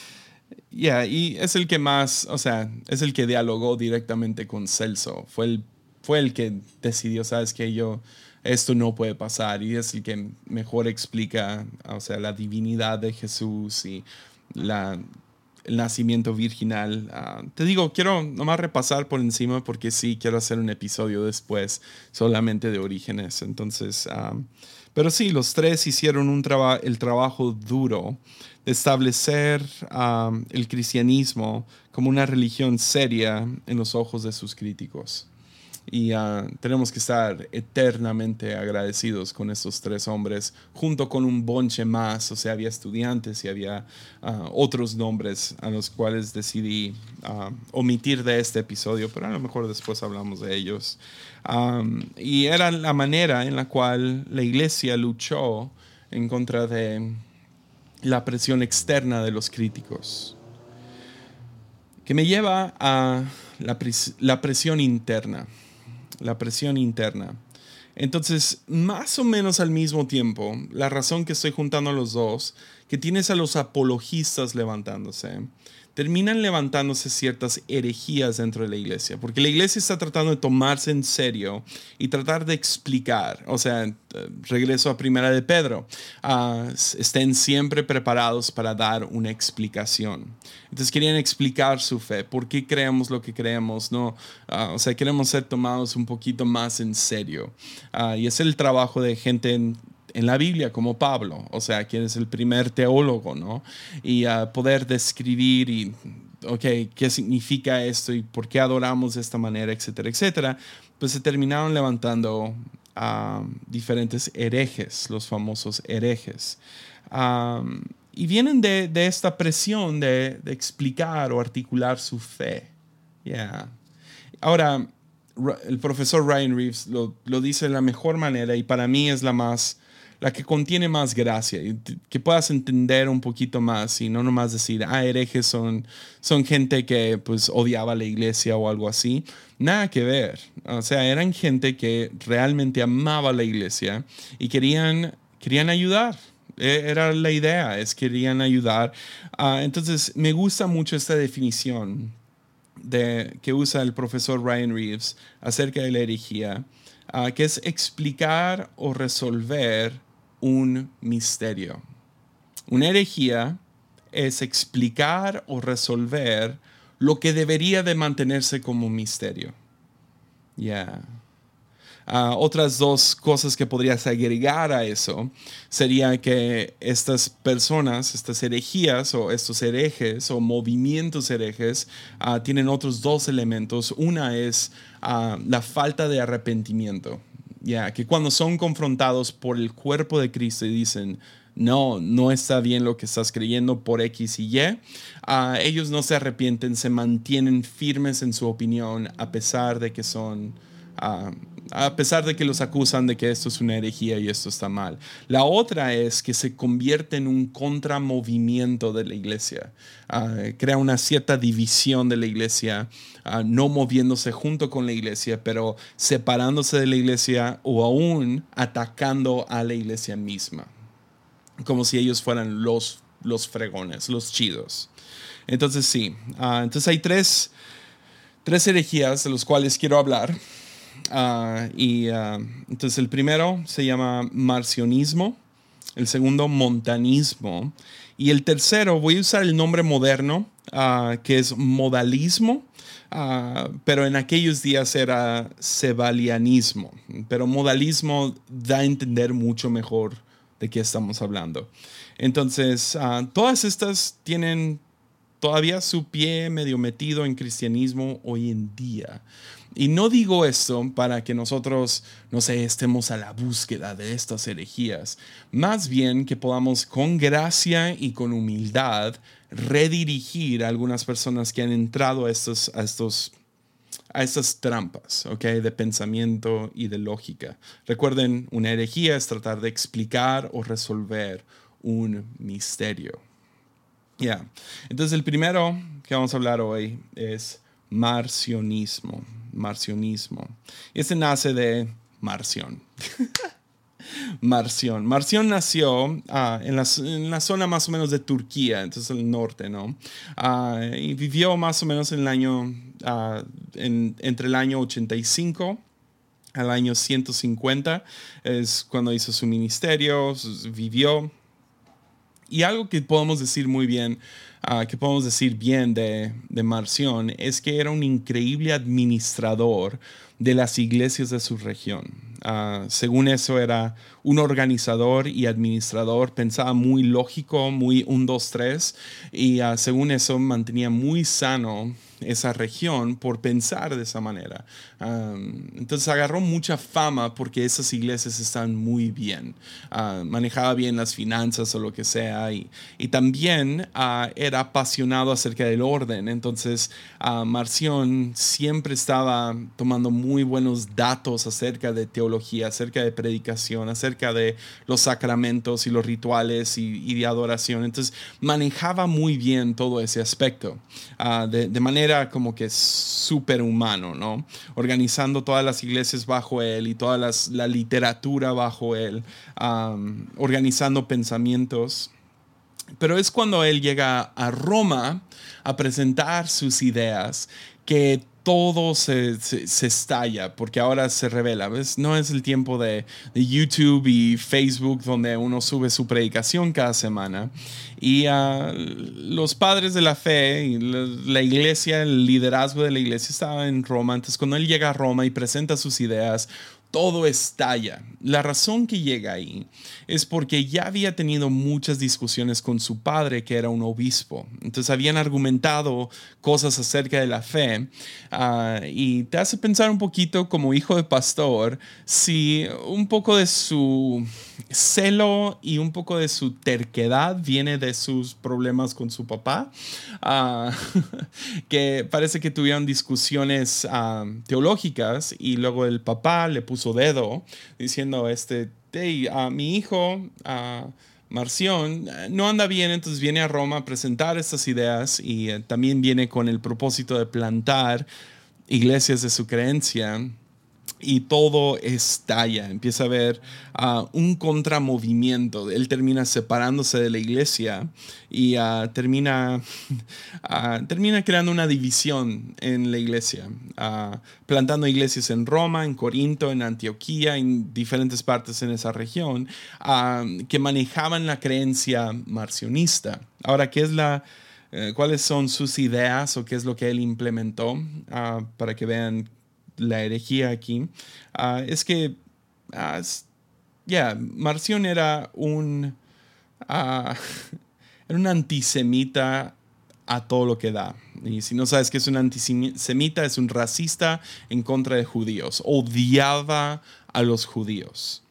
[laughs] yeah. Y es el que más, o sea, es el que dialogó directamente con Celso. Fue el, fue el que decidió, sabes que yo esto no puede pasar y es el que mejor explica, o sea, la divinidad de Jesús y el nacimiento virginal. Ah, te digo, quiero nomás repasar por encima porque sí, quiero hacer un episodio después solamente de orígenes. Entonces, ah, pero sí, los tres hicieron un el trabajo duro de establecer ah, el cristianismo como una religión seria en los ojos de sus críticos y ah, tenemos que estar eternamente agradecidos con estos tres hombres, junto con un bonche más, o sea, había estudiantes y había ah, otros nombres a los cuales decidí ah, omitir de este episodio, pero a lo mejor después hablamos de ellos. y era la manera en la cual la iglesia luchó en contra de la presión externa de los críticos, que me lleva a la, la presión interna la presión interna. Entonces, más o menos al mismo tiempo, la razón que estoy juntando a los dos, que tienes a los apologistas levantándose, terminan levantándose ciertas herejías dentro de la iglesia, porque la iglesia está tratando de tomarse en serio y tratar de explicar, o sea, regreso a primera de Pedro, ah, estén siempre preparados para dar una explicación. Entonces querían explicar su fe, por qué creemos lo que creemos, ¿no? Ah, o sea, queremos ser tomados un poquito más en serio. Ah, y es el trabajo de gente en, en la Biblia, como Pablo, o sea, quien es el primer teólogo, ¿no? Y a poder describir y, ok, qué significa esto y por qué adoramos de esta manera, etcétera, etcétera, pues se terminaron levantando a diferentes herejes, los famosos herejes. y vienen de, esta presión de, de, explicar o articular su fe. Yeah. Ahora, el profesor Ryan Reeves lo, lo, dice de la mejor manera y para mí es la más, la que contiene más gracia, y que puedas entender un poquito más y no nomás decir, ah, herejes son, son gente que pues odiaba la iglesia o algo así. Nada que ver. O sea, eran gente que realmente amaba la iglesia y querían, querían ayudar. E, era la idea, es querían ayudar. Ah, entonces, me gusta mucho esta definición de, que usa el profesor Ryan Reeves acerca de la herejía, ah, que es explicar o resolver un misterio. Una herejía es explicar o resolver lo que debería de mantenerse como misterio. Ya. Ah, otras dos cosas que podrías agregar a eso sería que estas personas, estas herejías o estos herejes o movimientos herejes ah, tienen otros dos elementos. Una es ah, la falta de arrepentimiento. Ya, que cuando son confrontados por el cuerpo de Cristo y dicen, no, no está bien lo que estás creyendo por X y Y, ellos no se arrepienten, se mantienen firmes en su opinión a pesar de que son a pesar de que los acusan de que esto es una herejía y esto está mal. La otra es que se convierte en un contramovimiento de la iglesia, ah, crea una cierta división de la iglesia, ah, no moviéndose junto con la iglesia, pero separándose de la iglesia o aún atacando a la iglesia misma, como si ellos fueran los, los fregones, los chidos. Entonces sí, ah, entonces hay tres, tres herejías de los cuales quiero hablar. Ah, y ah, entonces el primero se llama marcionismo, el segundo montanismo y el tercero voy a usar el nombre moderno ah, que es modalismo. pero en aquellos días era sebalianismo, pero modalismo da a entender mucho mejor de qué estamos hablando. Entonces, todas estas tienen todavía su pie medio metido en cristianismo hoy en día. Y no digo esto para que nosotros, no sé, estemos a la búsqueda de estas herejías, más bien que podamos con gracia y con humildad redirigir a algunas personas que han entrado a estos, a estos a estas trampas, ¿ok? De pensamiento y de lógica. Recuerden, una herejía es tratar de explicar o resolver un misterio. Ya. Entonces, el primero que vamos a hablar hoy es marcionismo marcionismo. Este nace de Marción. [laughs] Marción. Marción nació ah, en, la, zona más o menos de Turquía, entonces el norte, ¿no? Ah, y vivió más o menos en el año, ah, entre el año 85 al año 150, es cuando hizo su ministerio, vivió. Y algo que podemos decir muy bien uh, que podemos decir bien de, de Marción es que era un increíble administrador de las iglesias de su región. Ah, según eso era un organizador y administrador, pensaba muy lógico, muy un, dos, tres, y ah, según eso mantenía muy sano esa región por pensar de esa manera. entonces agarró mucha fama porque esas iglesias están muy bien. Ah, manejaba bien las finanzas o lo que sea y, y también ah, era apasionado acerca del orden. Entonces uh, Marción siempre estaba tomando muy buenos datos acerca de teología, acerca de predicación, acerca de los sacramentos y los rituales y, de adoración. Entonces manejaba muy bien todo ese aspecto de, de manera como que superhumano, ¿no? Organizando todas las iglesias bajo él y toda la literatura bajo él, organizando pensamientos. Pero es cuando él llega a Roma a presentar sus ideas que todo se, se, estalla porque ahora se revela. No es el tiempo de, de, YouTube y Facebook donde uno sube su predicación cada semana. Y uh, los padres de la fe, y la, la, iglesia, el liderazgo de la iglesia estaba en Roma. Entonces cuando él llega a Roma y presenta sus ideas, todo estalla. La razón que llega ahí es porque ya había tenido muchas discusiones con su padre, que era un obispo. Entonces habían argumentado cosas acerca de la fe ah, y te hace pensar un poquito como hijo de pastor si un poco de su celo y un poco de su terquedad viene de sus problemas con su papá, ah, [laughs] que parece que tuvieron discusiones ah, teológicas y luego el papá le puso dedo diciendo, este, hey, a mi hijo... Marción no anda bien, entonces viene a Roma a presentar estas ideas y eh, también viene con el propósito de plantar iglesias de su creencia y todo estalla, empieza a haber ah, un contramovimiento. Él termina separándose de la iglesia y ah, termina, [laughs] ah, termina creando una división en la iglesia, plantando iglesias en Roma, en Corinto, en Antioquía, en diferentes partes en esa región, que manejaban la creencia marcionista. Ahora, ¿qué es la... Eh, cuáles son sus ideas o qué es lo que él implementó para que vean la herejía aquí, ah, es que, uh, ya, Marción era un, ah, [laughs] era un antisemita a todo lo que da. Y si no sabes que es un antisemita, es un racista en contra de judíos. Odiaba a los judíos.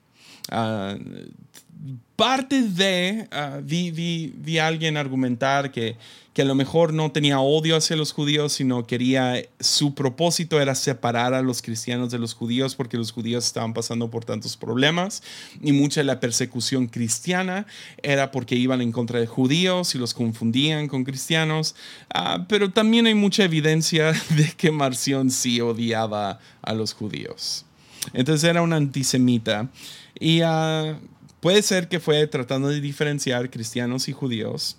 Parte de, vi, vi, vi, a alguien argumentar que que a lo mejor no tenía odio hacia los judíos, sino quería, su propósito era separar a los cristianos de los judíos porque los judíos estaban pasando por tantos problemas y mucha de la persecución cristiana era porque iban en contra de judíos y los confundían con cristianos, ah, pero también hay mucha evidencia [laughs] de que Marción sí odiaba a los judíos. Entonces era un antisemita y uh, puede ser que fue tratando de diferenciar cristianos y judíos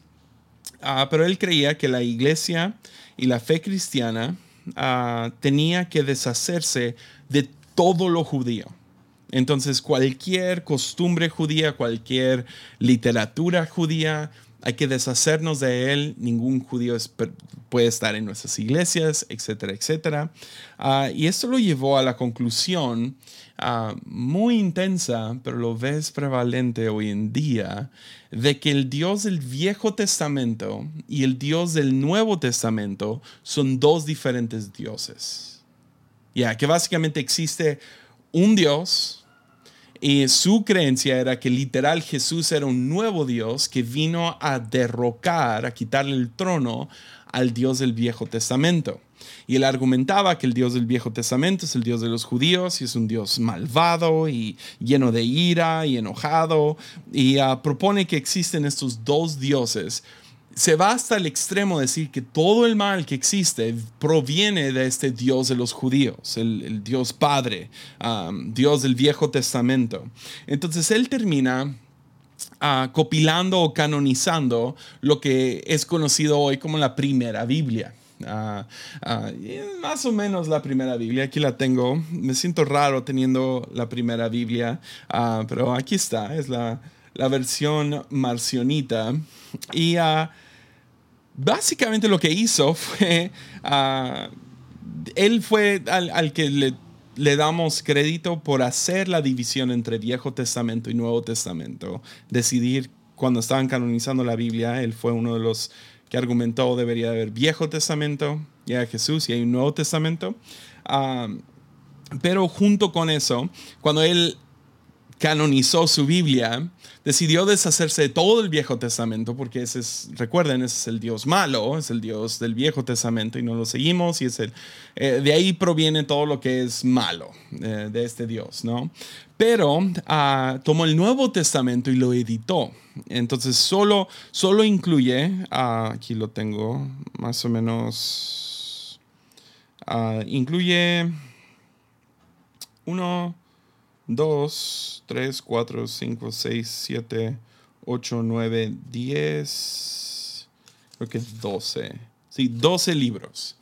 Ah, pero él creía que la iglesia y la fe cristiana ah, tenía que deshacerse de todo lo judío. Entonces cualquier costumbre judía, cualquier literatura judía, hay que deshacernos de él. Ningún judío puede estar en nuestras iglesias, etcétera, etcétera. Ah, y esto lo llevó a la conclusión muy intensa, pero lo ves prevalente hoy en día, de que el Dios del Viejo Testamento y el Dios del Nuevo Testamento son dos diferentes dioses. Ya, que básicamente existe un Dios y su creencia era que literal Jesús era un nuevo Dios que vino a derrocar, a quitarle el trono al Dios del Viejo Testamento. Y él argumentaba que el Dios del Viejo Testamento es el Dios de los judíos y es un Dios malvado y lleno de ira y enojado. Y ah, propone que existen estos dos dioses. Se va hasta el extremo de decir que todo el mal que existe proviene de este Dios de los judíos, el, Dios Padre, Dios del Viejo Testamento. Entonces él termina ah, copilando o canonizando lo que es conocido hoy como la primera Biblia. Ah, ah, más o menos la primera Biblia, aquí la tengo. Me siento raro teniendo la primera Biblia, pero aquí está, es la, la versión marcionita. Y básicamente lo que hizo [laughs] fue, él fue al, al que le, le damos crédito por hacer la división entre Viejo Testamento y Nuevo Testamento, decidir cuando estaban canonizando la Biblia, él fue uno de los que argumentó debería haber Viejo Testamento, ya Jesús, y hay un Nuevo Testamento. Ah, pero junto con eso, cuando él canonizó su Biblia, decidió deshacerse de todo el Viejo Testamento, porque ese es, recuerden, ese es el Dios malo, es el Dios del Viejo Testamento y no lo seguimos y es el, eh, de ahí proviene todo lo que es malo eh, de este Dios, ¿no? Pero ah, tomó el Nuevo Testamento y lo editó. Entonces solo, solo incluye, ah, aquí lo tengo, más o menos, ah, incluye uno, dos, tres, cuatro, cinco, seis, siete, ocho, nueve, diez, creo que doce. Sí, doce libros.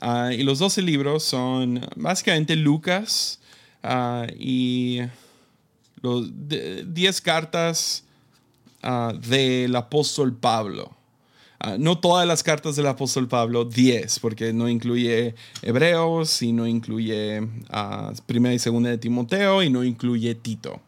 Ah, y los doce libros son básicamente Lucas y los diez cartas Ah, del apóstol Pablo. Ah, no todas las cartas del apóstol Pablo, 10, porque no incluye Hebreos y no incluye uh, Primera y Segunda de Timoteo y no incluye Tito.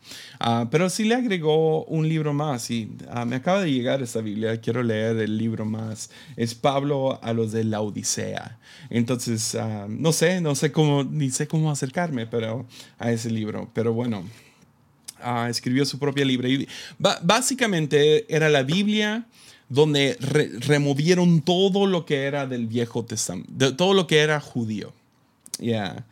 pero sí le agregó un libro más y me acaba de llegar esta Biblia, quiero leer el libro más. Es Pablo a los de la Odisea. Entonces, no sé, no sé cómo, ni sé cómo acercarme pero, a ese libro, pero bueno. Ah, escribió su propia libro. básicamente era la Biblia donde removieron todo lo que era del Viejo Testamento, todo lo que era judío. Ya.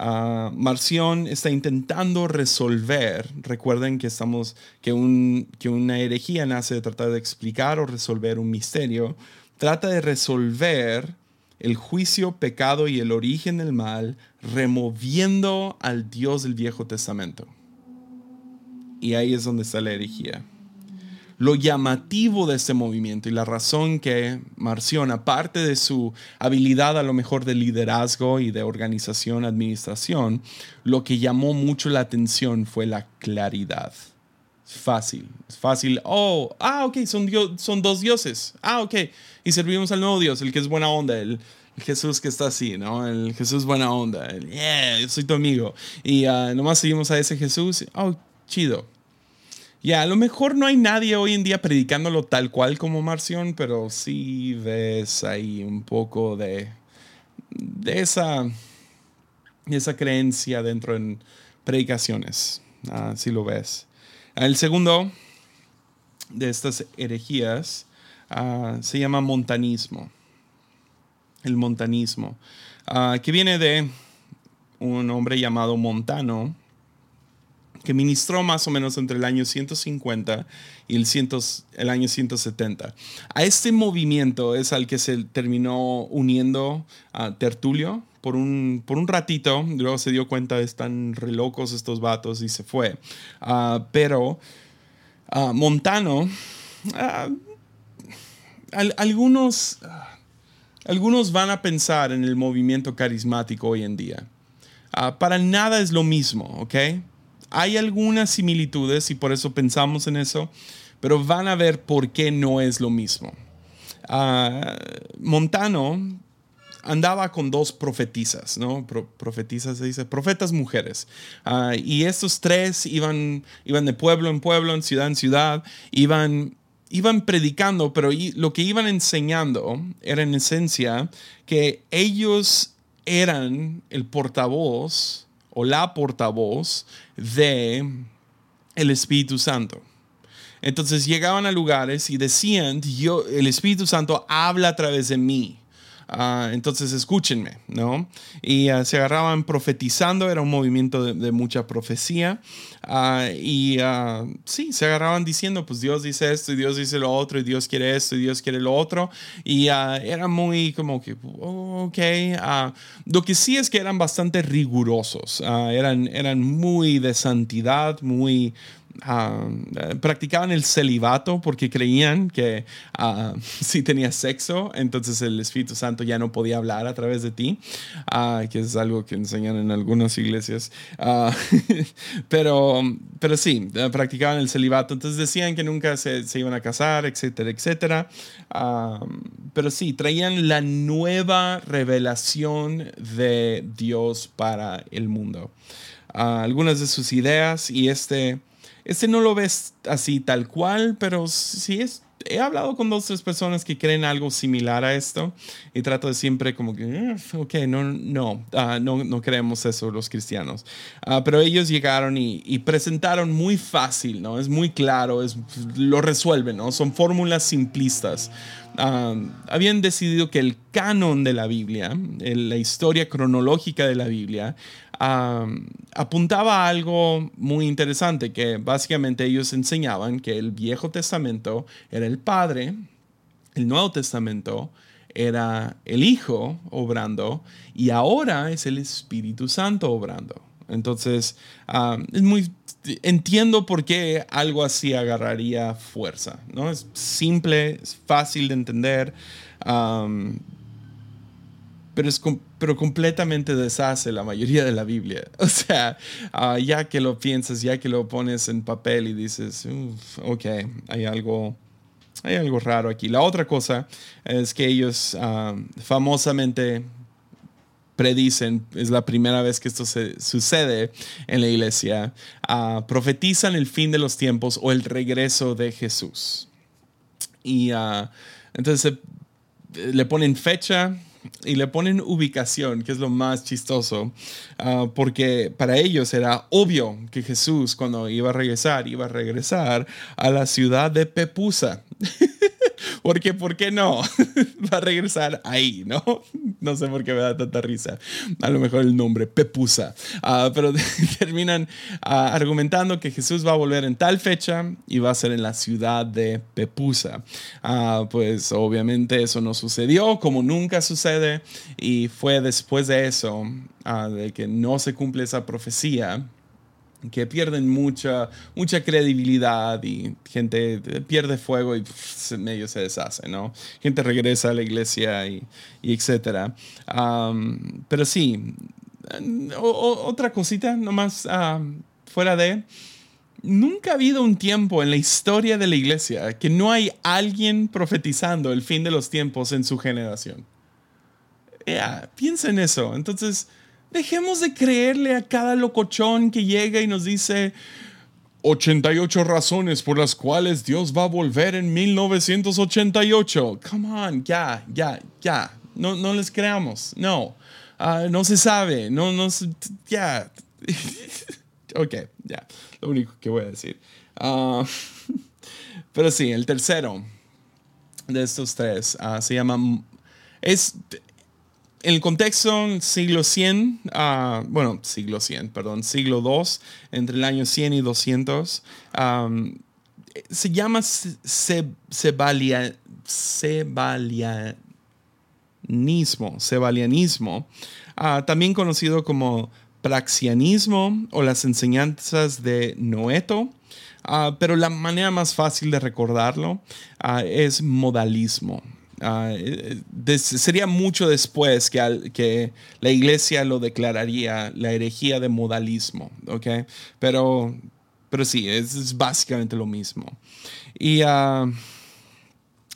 Ah, Marción está intentando resolver, recuerden que estamos, que, que una herejía nace de tratar de explicar o resolver un misterio, trata de resolver el juicio, pecado y el origen del mal, removiendo al Dios del Viejo Testamento. Y ahí es donde está la herejía lo llamativo de este movimiento y la razón que Marción, aparte de su habilidad a lo mejor de liderazgo y de organización, administración, lo que llamó mucho la atención fue la claridad. Fácil, es fácil. Oh, ah, ok, son, son dos dioses. Ah, ok. Y servimos al nuevo Dios, el que es buena onda, el, Jesús que está así, ¿no? El Jesús buena onda, el, yeah, yo soy tu amigo. Y uh, nomás seguimos a ese Jesús. Oh, chido ya, a lo mejor no hay nadie hoy en día predicándolo tal cual como Marción, pero sí ves ahí un poco de, de esa, esa creencia dentro en predicaciones. Así lo ves. El segundo de estas herejías ah, se llama montanismo. El montanismo, ah, que viene de un hombre llamado Montano, que ministró más o menos entre el año 150 y el, el año 170. A este movimiento es al que se terminó uniendo a Tertulio por un, por un ratito, luego se dio cuenta de están re locos estos vatos y se fue. Ah, pero ah, Montano, ah, algunos, algunos van a pensar en el movimiento carismático hoy en día. para nada es lo mismo, ¿ok? Hay algunas similitudes y por eso pensamos en eso, pero van a ver por qué no es lo mismo. Ah, Montano andaba con dos profetisas, ¿no? profetisas se dice, profetas mujeres. Ah, y estos tres iban, iban de pueblo en pueblo, en ciudad en ciudad, iban, iban predicando, pero lo que iban enseñando era en esencia que ellos eran el portavoz o la portavoz de el Espíritu Santo. Entonces llegaban a lugares y decían, yo, el Espíritu Santo habla a través de mí. Ah, entonces escúchenme, ¿no? Y ah, se agarraban profetizando, era un movimiento de, mucha profecía. Ah, y sí, se agarraban diciendo, pues Dios dice esto y Dios dice lo otro y Dios quiere esto y Dios quiere lo otro. Y era muy como que, oh, ok. lo que sí es que eran bastante rigurosos, eran, eran muy de santidad, muy Ah, practicaban el celibato porque creían que [laughs] uh, si tenías sexo, entonces el Espíritu Santo ya no podía hablar a través de ti, uh, que es algo que enseñan en algunas iglesias. [laughs] pero, pero sí, practicaban el celibato, entonces decían que nunca se, se iban a casar, etcétera, etcétera. pero sí, traían la nueva revelación de Dios para el mundo. algunas de sus ideas y este este no lo ves así tal cual, pero sí es. He hablado con dos tres personas que creen algo similar a esto y trato de siempre como que, eh, ok, no, no, ah, no, no creemos eso los cristianos. Ah, pero ellos llegaron y, presentaron muy fácil, ¿no? Es muy claro, es, lo resuelven, ¿no? Son fórmulas simplistas. Ah, habían decidido que el canon de la Biblia, la historia cronológica de la Biblia, apuntaba a algo muy interesante, que básicamente ellos enseñaban que el Viejo Testamento era el Padre, el Nuevo Testamento era el Hijo obrando y ahora es el Espíritu Santo obrando. Entonces, es muy, entiendo por qué algo así agarraría fuerza, ¿no? Es simple, es fácil de entender pero, es pero completamente deshace la mayoría de la Biblia. [laughs] O sea, ah, ya que lo piensas, ya que lo pones en papel y dices, ok, hay algo, hay algo raro aquí. La otra cosa es que ellos ah, famosamente predicen, es la primera vez que esto se, sucede en la iglesia, uh, profetizan el fin de los tiempos o el regreso de Jesús. Y entonces le ponen fecha, y le ponen ubicación, que es lo más chistoso, ah, porque para ellos era obvio que Jesús cuando iba a regresar, iba a regresar a la ciudad de Pepusa. [laughs] Porque, ¿por qué no? [laughs] Va a regresar ahí, ¿no? No sé por qué me da tanta risa. A lo mejor el nombre, Pepusa. Ah, pero [laughs] terminan ah, argumentando que Jesús va a volver en tal fecha y va a ser en la ciudad de Pepusa. Ah, pues obviamente eso no sucedió, como nunca sucede, y fue después de eso, de que no se cumple esa profecía que pierden mucha, mucha credibilidad y gente pierde fuego y medio se deshace, ¿no? Gente regresa a la iglesia y, y etcétera. pero sí, otra cosita nomás fuera de... Nunca ha habido un tiempo en la historia de la iglesia que no hay alguien profetizando el fin de los tiempos en su generación. piensa en eso. Entonces, Dejemos de creerle a cada locochón que llega y nos dice 88 razones por las cuales Dios va a volver en 1988. Come on, ya, ya, ya. No, no les creamos. No. Ah, no se sabe. No, no, ya. [laughs] ok, ya. Lo único que voy a decir. Ah, [laughs] pero sí, el tercero de estos tres ah, se llama. Es, en el contexto siglo 100, ah, bueno, siglo 100, perdón, siglo 2, entre el año 100 y 200, se llama sebalianismo, sebalianismo ah, también conocido como praxianismo o las enseñanzas de Noeto. Ah, pero la manera más fácil de recordarlo es modalismo. Ah, eh, sería mucho después que, la iglesia lo declararía la herejía de modalismo, ¿ok? Pero, pero sí, es, básicamente lo mismo. Y uh,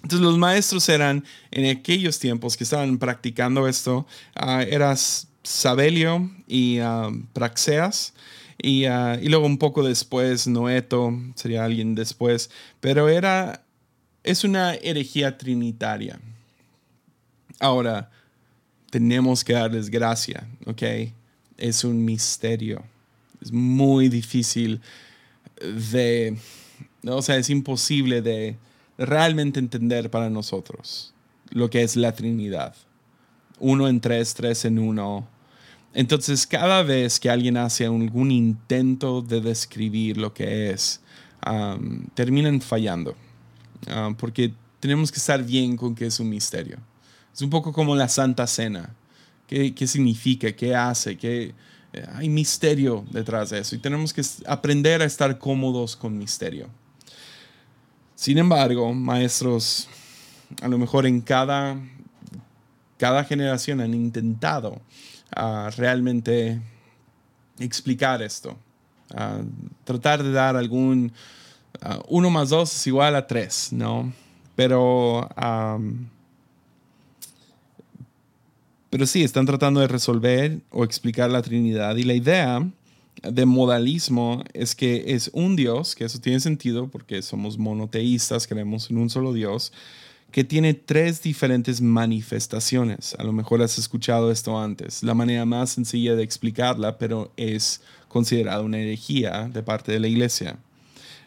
entonces los maestros eran, en aquellos tiempos que estaban practicando esto, uh, eras Sabelio y Praxeas. Y luego un poco después, Noeto sería alguien después, pero era es una herejía trinitaria. Ahora, tenemos que darles gracia, ¿ok? Es un misterio. Es muy difícil de, o sea, es imposible de realmente entender para nosotros lo que es la Trinidad. Uno en tres, tres en uno. Entonces, cada vez que alguien hace algún intento de describir lo que es, terminan fallando. Ah, porque tenemos que estar bien con que es un misterio. Es un poco como la Santa Cena. ¿Qué, qué significa? ¿Qué hace? ¿Qué, eh, hay misterio detrás de eso y tenemos que aprender a estar cómodos con misterio. Sin embargo, maestros, a lo mejor en cada, cada generación han intentado ah, realmente explicar esto, ah, tratar de dar algún Ah, uno más dos es igual a tres, ¿no? Pero, pero sí, están tratando de resolver o explicar la Trinidad. Y la idea de modalismo es que es un Dios, que eso tiene sentido porque somos monoteístas, creemos en un solo Dios, que tiene tres diferentes manifestaciones. A lo mejor has escuchado esto antes. La manera más sencilla de explicarla, pero es considerada una herejía de parte de la iglesia.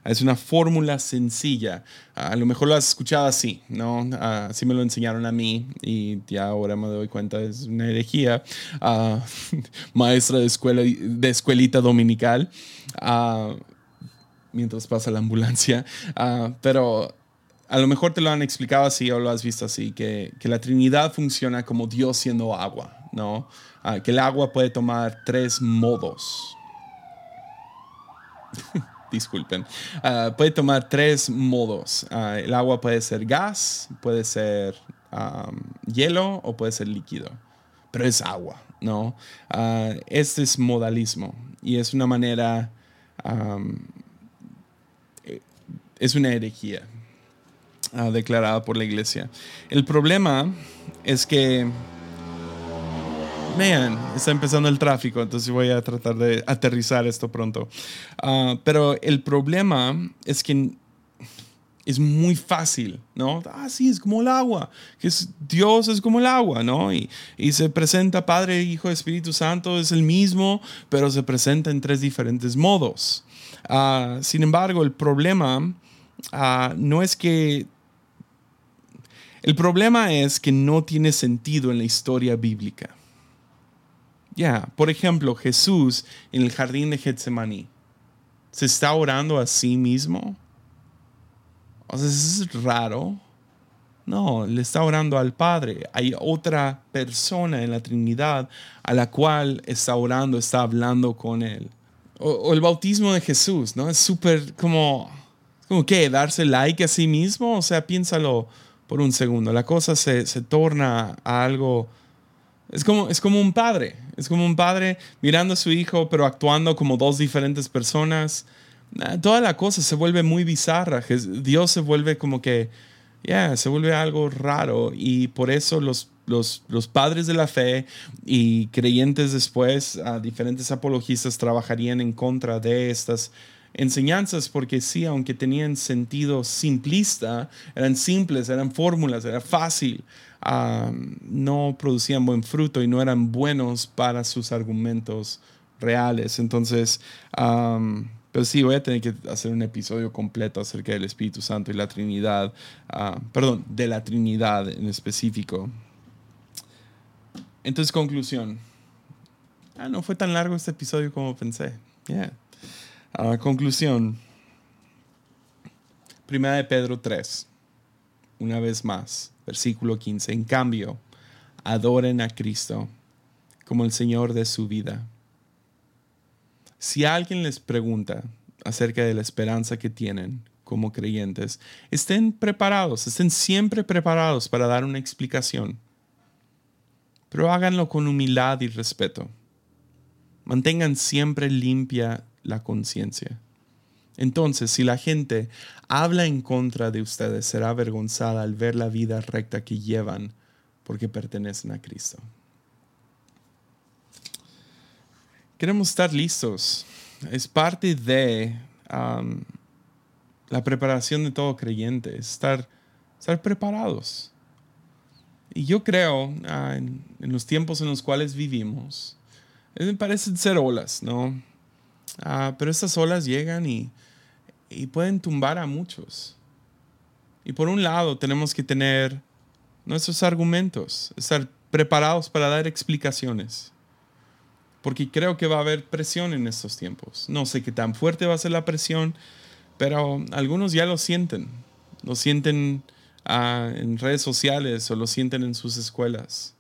Es una fórmula sencilla. A lo mejor lo has escuchado así, ¿no? Así me lo enseñaron a mí y ya ahora me doy cuenta, es una herejía. [laughs] maestra de, escuela, de escuelita dominical, mientras pasa la ambulancia. pero a lo mejor te lo han explicado así o lo has visto así, que, que la Trinidad funciona como Dios siendo agua, ¿no? que el agua puede tomar tres modos. [laughs] disculpen, ah, puede tomar tres modos. Ah, el agua puede ser gas, puede ser hielo o puede ser líquido, pero es agua, ¿no? Uh, este es modalismo y es una manera, es una herejía declarada por la iglesia. El problema es que man, está empezando el tráfico, entonces voy a tratar de aterrizar esto pronto. Ah, pero el problema es que es muy fácil, ¿no? Ah, sí, es como el agua, que Dios es como el agua, ¿no? Y, se presenta Padre, Hijo, Espíritu Santo, es el mismo, pero se presenta en tres diferentes modos. Uh, sin embargo, el problema uh, no es que... El problema es que no tiene sentido en la historia bíblica. Ya, por ejemplo, Jesús en el jardín de Getsemaní, ¿se está orando a sí mismo? O sea, es raro. No, le está orando al Padre. Hay otra persona en la Trinidad a la cual está orando, está hablando con Él. O, el bautismo de Jesús, ¿no? Es súper como, como que darse like a sí mismo. O sea, piénsalo por un segundo. La cosa se, se torna a algo... Es como, es como un padre. Es como un padre mirando a su hijo, pero actuando como dos diferentes personas toda la cosa se vuelve muy bizarra. Dios se vuelve como que, ya, se vuelve algo raro y por eso los, los, los, padres de la fe y creyentes después, a diferentes apologistas, trabajarían en contra de estas enseñanzas porque sí, aunque tenían sentido simplista, eran simples, eran fórmulas, era fácil, no producían buen fruto y no eran buenos para sus argumentos reales. Entonces, pero sí, voy a tener que hacer un episodio completo acerca del Espíritu Santo y la Trinidad. Ah, perdón, de la Trinidad en específico. Entonces, conclusión. Ah, no fue tan largo este episodio como pensé. Ah, conclusión. Primera de Pedro 3. Una vez más, versículo 15. En cambio, adoren a Cristo como el Señor de su vida si alguien les pregunta acerca de la esperanza que tienen como creyentes, estén preparados, estén siempre preparados para dar una explicación. Pero háganlo con humildad y respeto. Mantengan siempre limpia la conciencia. Entonces, si la gente habla en contra de ustedes, será avergonzada al ver la vida recta que llevan porque pertenecen a Cristo. queremos estar listos. Es parte de la preparación de todo creyente, estar, estar preparados. Y yo creo, ah, en, los tiempos en los cuales vivimos, me parecen ser olas, ¿no? Ah, pero estas olas llegan y, pueden tumbar a muchos. Y por un lado tenemos que tener nuestros argumentos, estar preparados para dar explicaciones porque creo que va a haber presión en estos tiempos. No sé qué tan fuerte va a ser la presión, pero algunos ya lo sienten. Lo sienten ah, en redes sociales o lo sienten en sus escuelas.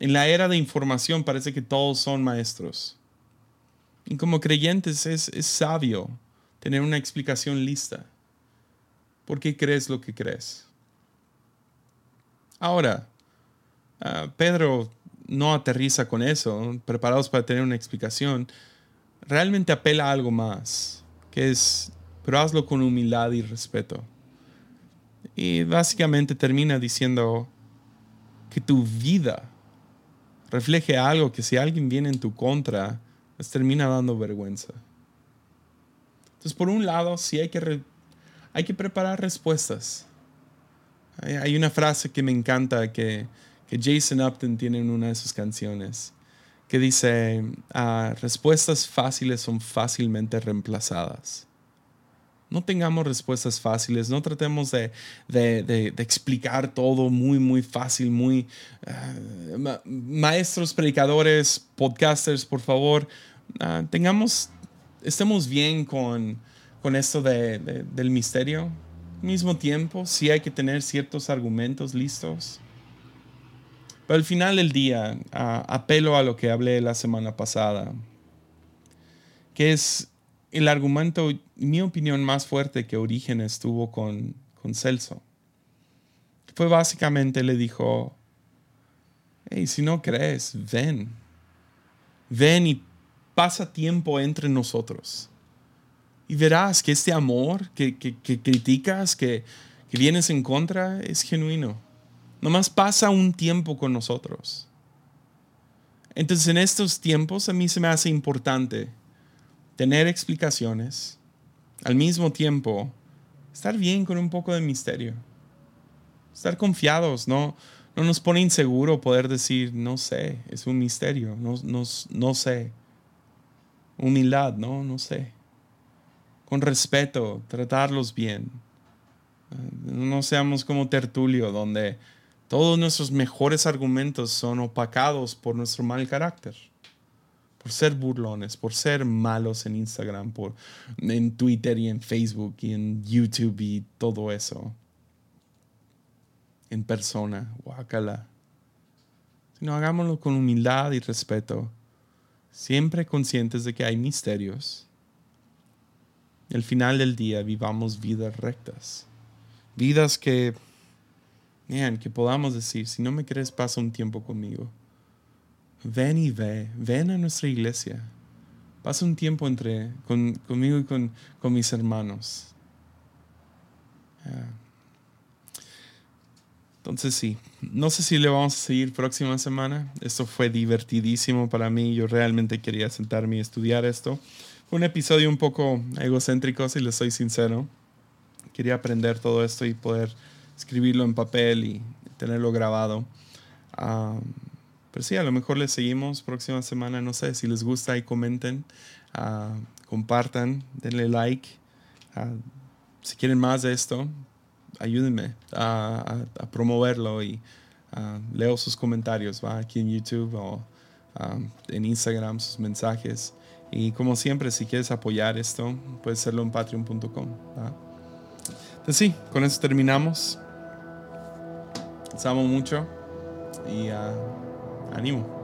En la era de información parece que todos son maestros. Y como creyentes es, sabio tener una explicación lista. ¿Por qué crees lo que crees? Ahora, ah, Pedro no aterriza con eso, preparados para tener una explicación, realmente apela a algo más, que es, pero hazlo con humildad y respeto. Y básicamente termina diciendo que tu vida refleje algo que si alguien viene en tu contra, les termina dando vergüenza. Entonces, por un lado, sí hay que, hay que preparar respuestas. hay una frase que me encanta que que Jason Upton tiene en una de sus canciones, que dice, ah, respuestas fáciles son fácilmente reemplazadas. No tengamos respuestas fáciles, no tratemos de, explicar todo muy, muy fácil, muy... Ah, maestros, predicadores, podcasters, por favor, ah, tengamos, estemos bien con, con esto del misterio. Mismo tiempo, sí hay que tener ciertos argumentos listos pero al final del día, apelo a lo que hablé la semana pasada, que es el argumento, mi opinión más fuerte que Orígenes tuvo con, con Celso. Fue básicamente, le dijo, hey, si no crees, ven. Ven y pasa tiempo entre nosotros. Y verás que este amor que, que, criticas, que, que vienes en contra, es genuino Nomás pasa un tiempo con nosotros. Entonces en estos tiempos a mí se me hace importante tener explicaciones, al mismo tiempo estar bien con un poco de misterio. Estar confiados, no, no nos pone inseguro poder decir, no sé, es un misterio, no, no, no sé. Humildad, no, no sé. Con respeto, tratarlos bien. No seamos como Tertulio, donde todos nuestros mejores argumentos son opacados por nuestro mal carácter por ser burlones, por ser malos en Instagram, por, en Twitter y en Facebook y en YouTube y todo eso. En persona, guácala. Sino hagámoslo con humildad y respeto, siempre conscientes de que hay misterios. Al final del día vivamos vidas rectas. Vidas que, vean, que podamos decir, si no me crees, pasa un tiempo conmigo ven y ve, ven a nuestra iglesia. Pasa un tiempo entre, conmigo y con, mis hermanos. Entonces sí, no sé si le vamos a seguir próxima semana. Esto fue divertidísimo para mí. Yo realmente quería sentarme y estudiar esto. Fue un episodio un poco egocéntrico, si les soy sincero. Quería aprender todo esto y poder escribirlo en papel y tenerlo grabado. Pero sí, a lo mejor les seguimos próxima semana. No sé si les gusta y comenten, ah, compartan, denle like. Ah, si quieren más de esto, ayúdenme a, promoverlo y ah, leo sus comentarios ¿va? aquí en YouTube o en Instagram, sus mensajes. Y como siempre, si quieres apoyar esto, puedes hacerlo en patreon.com. Entonces sí, con eso terminamos. Les amo mucho y... Ánimo.